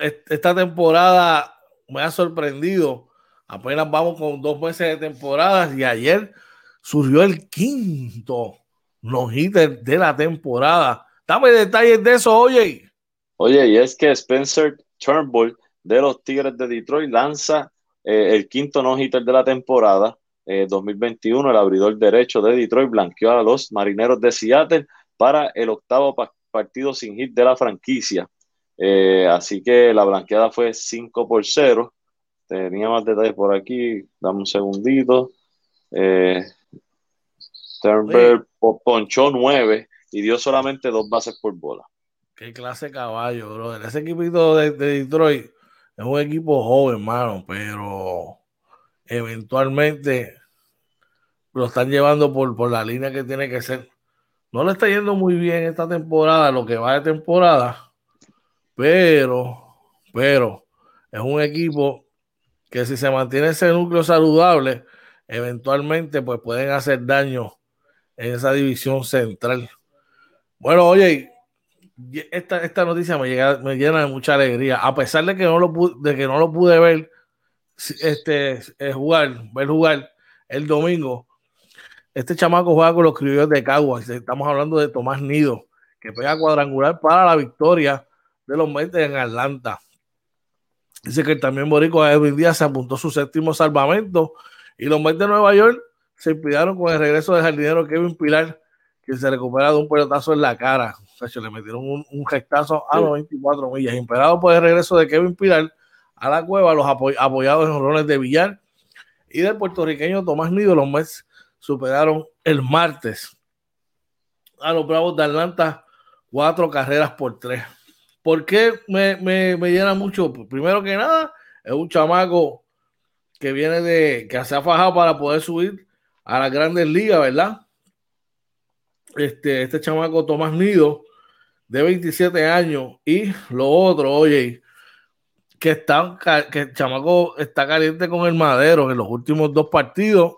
esta temporada me ha sorprendido. Apenas vamos con dos meses de temporada y ayer surgió el quinto no de la temporada. Dame detalles de eso, oye. Oye, y es que Spencer Turnbull de los Tigres de Detroit lanza eh, el quinto no-hitter de la temporada 2021. Eh, el abridor derecho de Detroit blanqueó a los marineros de Seattle para el octavo partido sin hit de la franquicia. Eh, así que la blanqueada fue 5 por 0. Tenía más detalles por aquí. Dame un segundito. Turnberg ponchó 9 y dio solamente dos bases por bola. Qué clase de caballo, brother. Ese equipito de Detroit es un equipo joven, hermano, pero eventualmente lo están llevando por, por la línea que tiene que ser. No le está yendo muy bien esta temporada, lo que va de temporada, pero, pero es un equipo que si se mantiene ese núcleo saludable, eventualmente pues pueden hacer daño en esa división central. Bueno, oye, esta, esta noticia me, llega, me llena de mucha alegría, a pesar de que no lo pude, de que no lo pude ver este, eh, jugar, ver jugar el domingo. Este chamaco juega con los criollos de Caguas. Estamos hablando de Tomás Nido, que pega cuadrangular para la victoria de los Mets en Atlanta. Dice que también Boricua Edwin Díaz se apuntó su séptimo salvamento y los Mets de Nueva York se impidieron con el regreso del jardinero Kevin Pilar, que se recupera de un pelotazo en la cara le metieron un, un gestazo a los 24 millas. Imperado por el regreso de Kevin Pilar a la cueva, los apoyados en roles de Villar y del puertorriqueño Tomás Nido. Los Mets superaron el martes a los Bravos de Atlanta cuatro carreras por tres. ¿Por qué me, me, me llena mucho? Primero que nada, es un chamaco que viene de, que se ha fajado para poder subir a las grandes ligas, ¿verdad? Este, este chamaco Tomás Nido de 27 años y lo otro, oye, que, está, que el chamaco está caliente con el madero en los últimos dos partidos,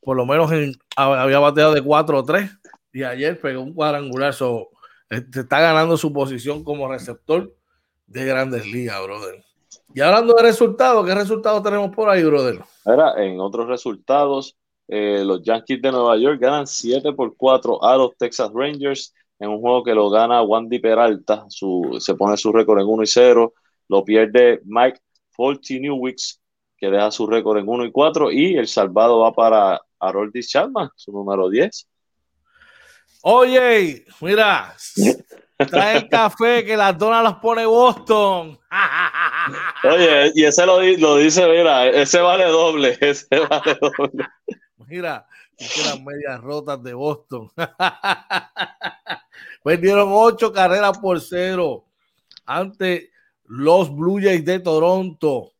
por lo menos había bateado de 4-3 y ayer pegó un cuadrangular, so, este, está ganando su posición como receptor de grandes ligas, brother. Y hablando de resultados, ¿qué resultados tenemos por ahí, brother? Ahora, en otros resultados, eh, los Yankees de Nueva York ganan 7 por 4 a los Texas Rangers en un juego que lo gana Wandy Peralta, su, se pone su récord en 1 y 0, lo pierde Mike Forty Newwicks, que deja su récord en 1 y 4, y el salvado va para Harold Chapman, su número 10. Oye, mira, trae el café que las donas las pone Boston. Oye, y ese lo, lo, dice, mira, ese vale doble, ese vale doble. Mira, que las medias rotas de Boston. Perdieron ocho carreras por cero ante los Blue Jays de Toronto.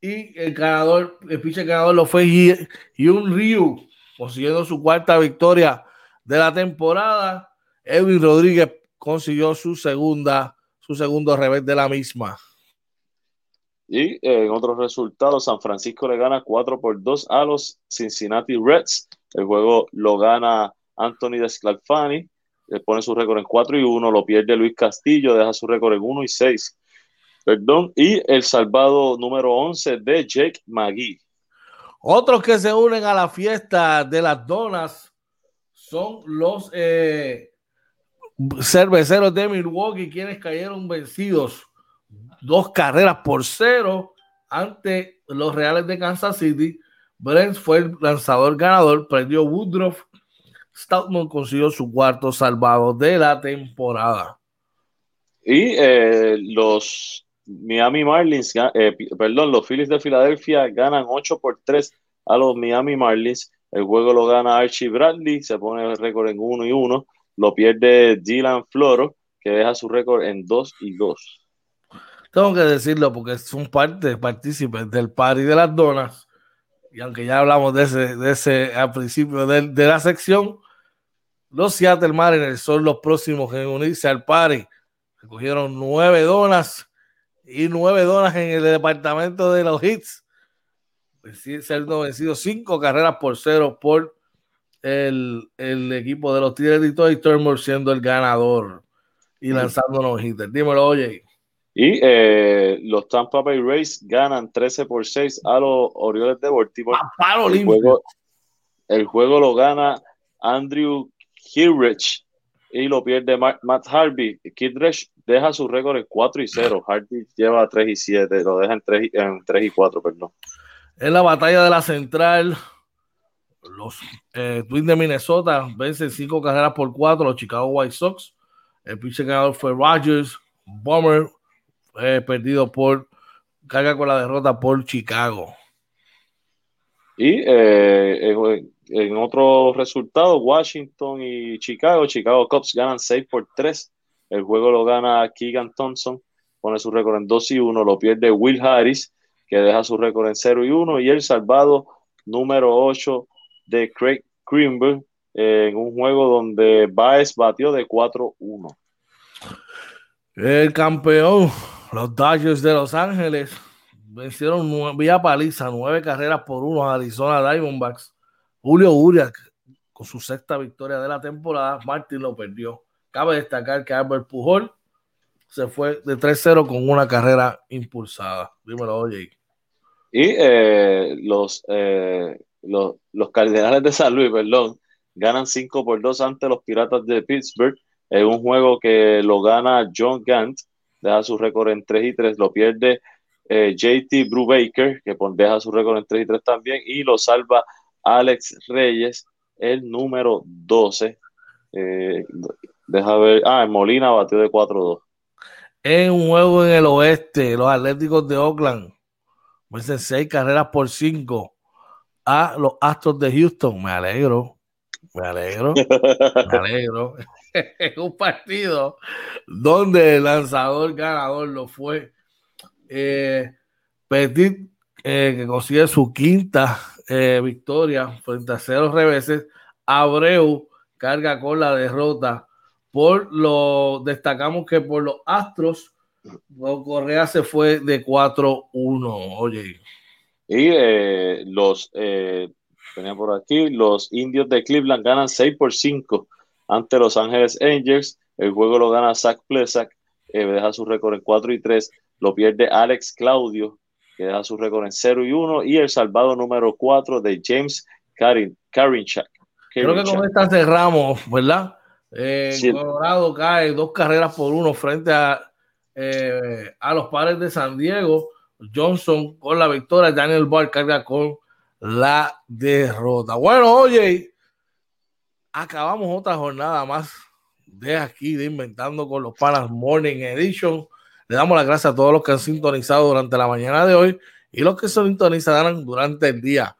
Y el ganador, el pitcher ganador lo fue Hyun Ryu, consiguiendo su cuarta victoria de la temporada. Edwin Rodríguez consiguió su segunda, su segundo revés de la misma. Y en otros resultados, San Francisco le gana 4 por 2 a los Cincinnati Reds. El juego lo gana Anthony Desclafani, le pone su récord en 4 y 1, lo pierde Luis Castillo, deja su récord en 1 y 6 perdón, y el salvado número 11 de Jake McGee. Otros que se unen a la fiesta de las donas son los eh, cerveceros de Milwaukee, quienes cayeron vencidos dos carreras por cero ante los Reales de Kansas City. Brent fue el lanzador ganador, prendió Woodruff. Stoutman consiguió su cuarto salvado de la temporada. Y eh, los Miami Marlins, eh, perdón, los Phillies de Filadelfia ganan 8 por 3 a los Miami Marlins. El juego lo gana Archie Bradley, se pone el récord en 1 y 1. Lo pierde Dylan Floro, que deja su récord en 2 y 2. Tengo que decirlo porque son parte, partícipes del party de las donas. Y aunque ya hablamos de ese, de ese al principio de, de la sección, los Seattle Mariners son los próximos en unirse al party. Recogieron nueve donas y nueve donas en el departamento de los hits. Siendo vencido cinco carreras por cero por el, equipo de los Tigres y Turner siendo el ganador y lanzando los hits. Dímelo, oye. Y eh, los Tampa Bay Rays ganan 13 por 6 a los Orioles de Baltimore. el, juego, el juego lo gana Andrew Hirrich y lo pierde Matt Harvey. Kidrich deja su récord en 4 y 0. Hardy lleva 3 y 7, lo deja en 3, en 3 y 4, perdón. En la batalla de la central, los eh, Twins de Minnesota vencen 5 carreras por 4 los Chicago White Sox. El pitcher ganador fue Rogers. Bomber eh, perdido por carga con la derrota por Chicago. Y eh, en, otro resultado, Washington y Chicago, Chicago Cubs ganan 6 por 3 el juego lo gana Keegan Thompson, pone su récord en 2 y 1, lo pierde Will Harris, que deja su récord en 0 y 1, y el salvado número 8 de Craig Greenberg en un juego donde Baez batió de 4-1. El campeón, los Dodgers de Los Ángeles, vencieron vía paliza, nueve carreras por uno a Arizona Diamondbacks. Julio Urias, con su sexta victoria de la temporada, Martin lo perdió. Cabe destacar que Albert Pujol se fue de 3-0 con una carrera impulsada. Dímelo, oye. Y eh, los, eh, los, los, Cardenales de San Luis, perdón, ganan 5 por 2 ante los Piratas de Pittsburgh en un juego que lo gana John Gant, deja su récord en 3 y 3, lo pierde eh, JT Brubaker, que deja su récord en 3 y 3 también, y lo salva Alex Reyes, el número 12. Eh, Deja ver. Ah, Molina batió de 4-2. En un juego en el oeste, los Atléticos de Oakland vencen seis carreras por cinco a los Astros de Houston. Me alegro. Me alegro. Me alegro. Es un partido donde el lanzador ganador lo fue eh, Petit, eh, que consigue su quinta eh, victoria frente a cero reveses. Abreu carga con la derrota por lo destacamos que por los Astros, Correa se fue de 4-1. Oye. Y eh, los, eh, por aquí, los indios de Cleveland ganan 6 por 5 ante Los Ángeles Angels. El juego lo gana Zach Plesak, eh, deja su récord en 4 y 3. Lo pierde Alex Claudio, que deja su récord en 0 y 1. Y el salvado número 4 de James Karin, Karinchak. Creo que con esta cerramos, ¿verdad? Eh, Colorado cae dos carreras por uno frente a, eh, a los padres de San Diego. Johnson con la victoria. Daniel Ball carga con la derrota. Bueno, oye, acabamos otra jornada más de aquí, de Inventando con los Panas Morning Edition. Le damos las gracias a todos los que han sintonizado durante la mañana de hoy y los que sintonizarán durante el día.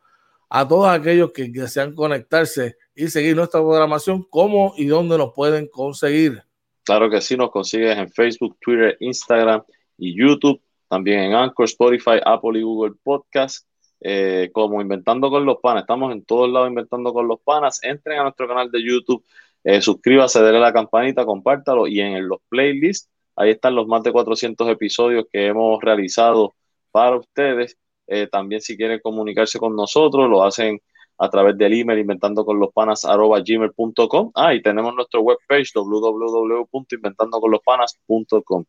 A todos aquellos que desean conectarse y seguir nuestra programación, cómo y dónde nos pueden conseguir. Claro que sí, nos consigues en Facebook, Twitter, Instagram y YouTube, también en Anchor, Spotify, Apple y Google Podcast. Eh, como Inventando con los Panas. Estamos en todos lados Inventando con los Panas. Entren a nuestro canal de YouTube, eh, suscríbase, denle la campanita, compártalo y en los playlists, ahí están los más de 400 episodios que hemos realizado para ustedes. Eh, también si quieren comunicarse con nosotros, lo hacen a través del email inventando con los panas gmail.com. Ah, y tenemos nuestro webpage www.inventandoconlospanas.com.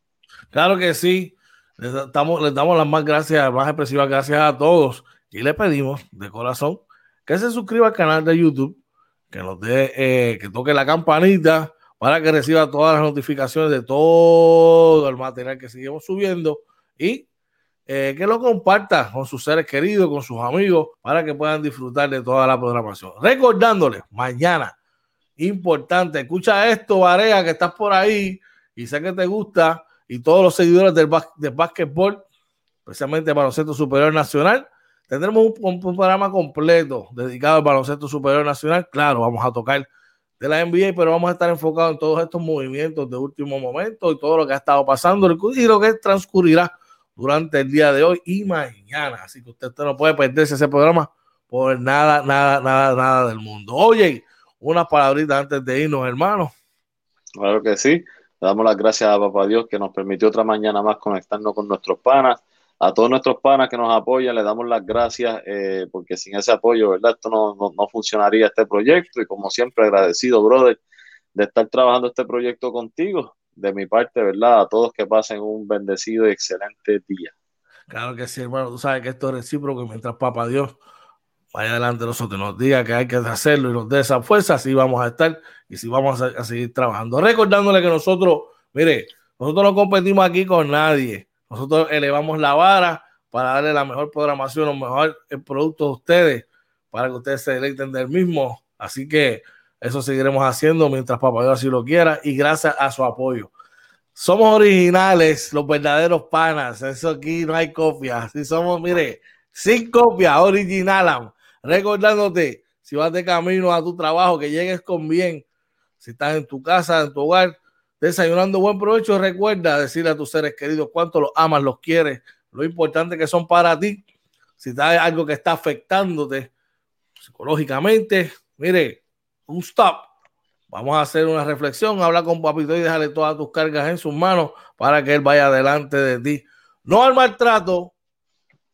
Claro que sí. Les, damos, les damos las más gracias, más expresivas gracias a todos y le pedimos de corazón que se suscriba al canal de YouTube, que nos eh, que toque la campanita para que reciba todas las notificaciones de todo el material que seguimos subiendo y eh, que lo comparta con sus seres queridos, con sus amigos, para que puedan disfrutar de toda la programación. Recordándoles, mañana, importante, escucha esto, Varea, que estás por ahí y sé que te gusta, y todos los seguidores del, del básquetbol, especialmente para el Centro Superior Nacional, Tendremos un, programa completo dedicado al baloncesto superior nacional. Claro, vamos a tocar de la NBA, pero vamos a estar enfocados en todos estos movimientos de último momento y todo lo que ha estado pasando y lo que transcurrirá durante el día de hoy y mañana. Así que usted, no puede perderse ese programa por nada, nada, nada, nada del mundo. Oye, unas palabritas antes de irnos, hermano. Claro que sí. Le damos las gracias a Papá Dios que nos permitió otra mañana más conectarnos con nuestros panas a todos nuestros panas que nos apoyan, le damos las gracias eh, porque sin ese apoyo, ¿verdad? Esto no, no, funcionaría este proyecto y como siempre agradecido, brother, de estar trabajando este proyecto contigo. De mi parte, ¿verdad? A todos que pasen un bendecido y excelente día. Claro que sí, hermano. Tú sabes que esto es recíproco y mientras Papá Dios vaya adelante de nosotros, nos diga que hay que hacerlo y nos dé esa fuerza, así vamos a estar y si vamos a, a seguir trabajando. Recordándole que nosotros, mire, nosotros no competimos aquí con nadie nosotros elevamos la vara para darle la mejor programación, o mejor el producto a ustedes, para que ustedes se deleiten del mismo. Así que eso seguiremos haciendo mientras Papá Dios así lo quiera y gracias a su apoyo. Somos originales, los verdaderos panas. Eso aquí no hay copias. Si somos, mire, sin copias, original. Recordándote, si vas de camino a tu trabajo, que llegues con bien. Si estás en tu casa, en tu hogar, desayunando buen provecho. Recuerda decirle a tus seres queridos cuánto los amas, los quieres, lo importante que son para ti. Si hay algo que está afectándote psicológicamente, mire, un stop. Vamos a hacer una reflexión, habla con papito y déjale todas tus cargas en sus manos para que él vaya adelante de ti. No al maltrato,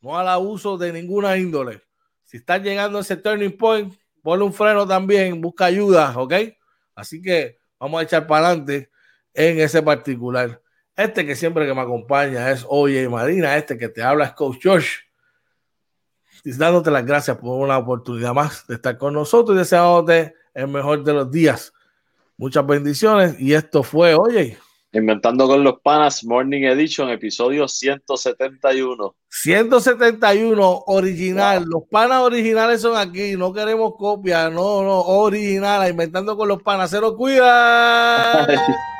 no al abuso de ninguna índole. Si estás llegando a ese turning point, ponle un freno también, busca ayuda, ¿ok? Así que vamos a echar para adelante en ese particular. Este que siempre que me acompaña es Oye Marina, este que te habla es Coach Josh. Dándote las gracias por una oportunidad más de estar con nosotros y deseándote el mejor de los días. Muchas bendiciones y esto fue, oye. Inventando con los Panas Morning Edition, episodio 171. 171 original. Los panas originales son aquí. No queremos copia. No, no, original. Inventando con los panas. Se lo cuida.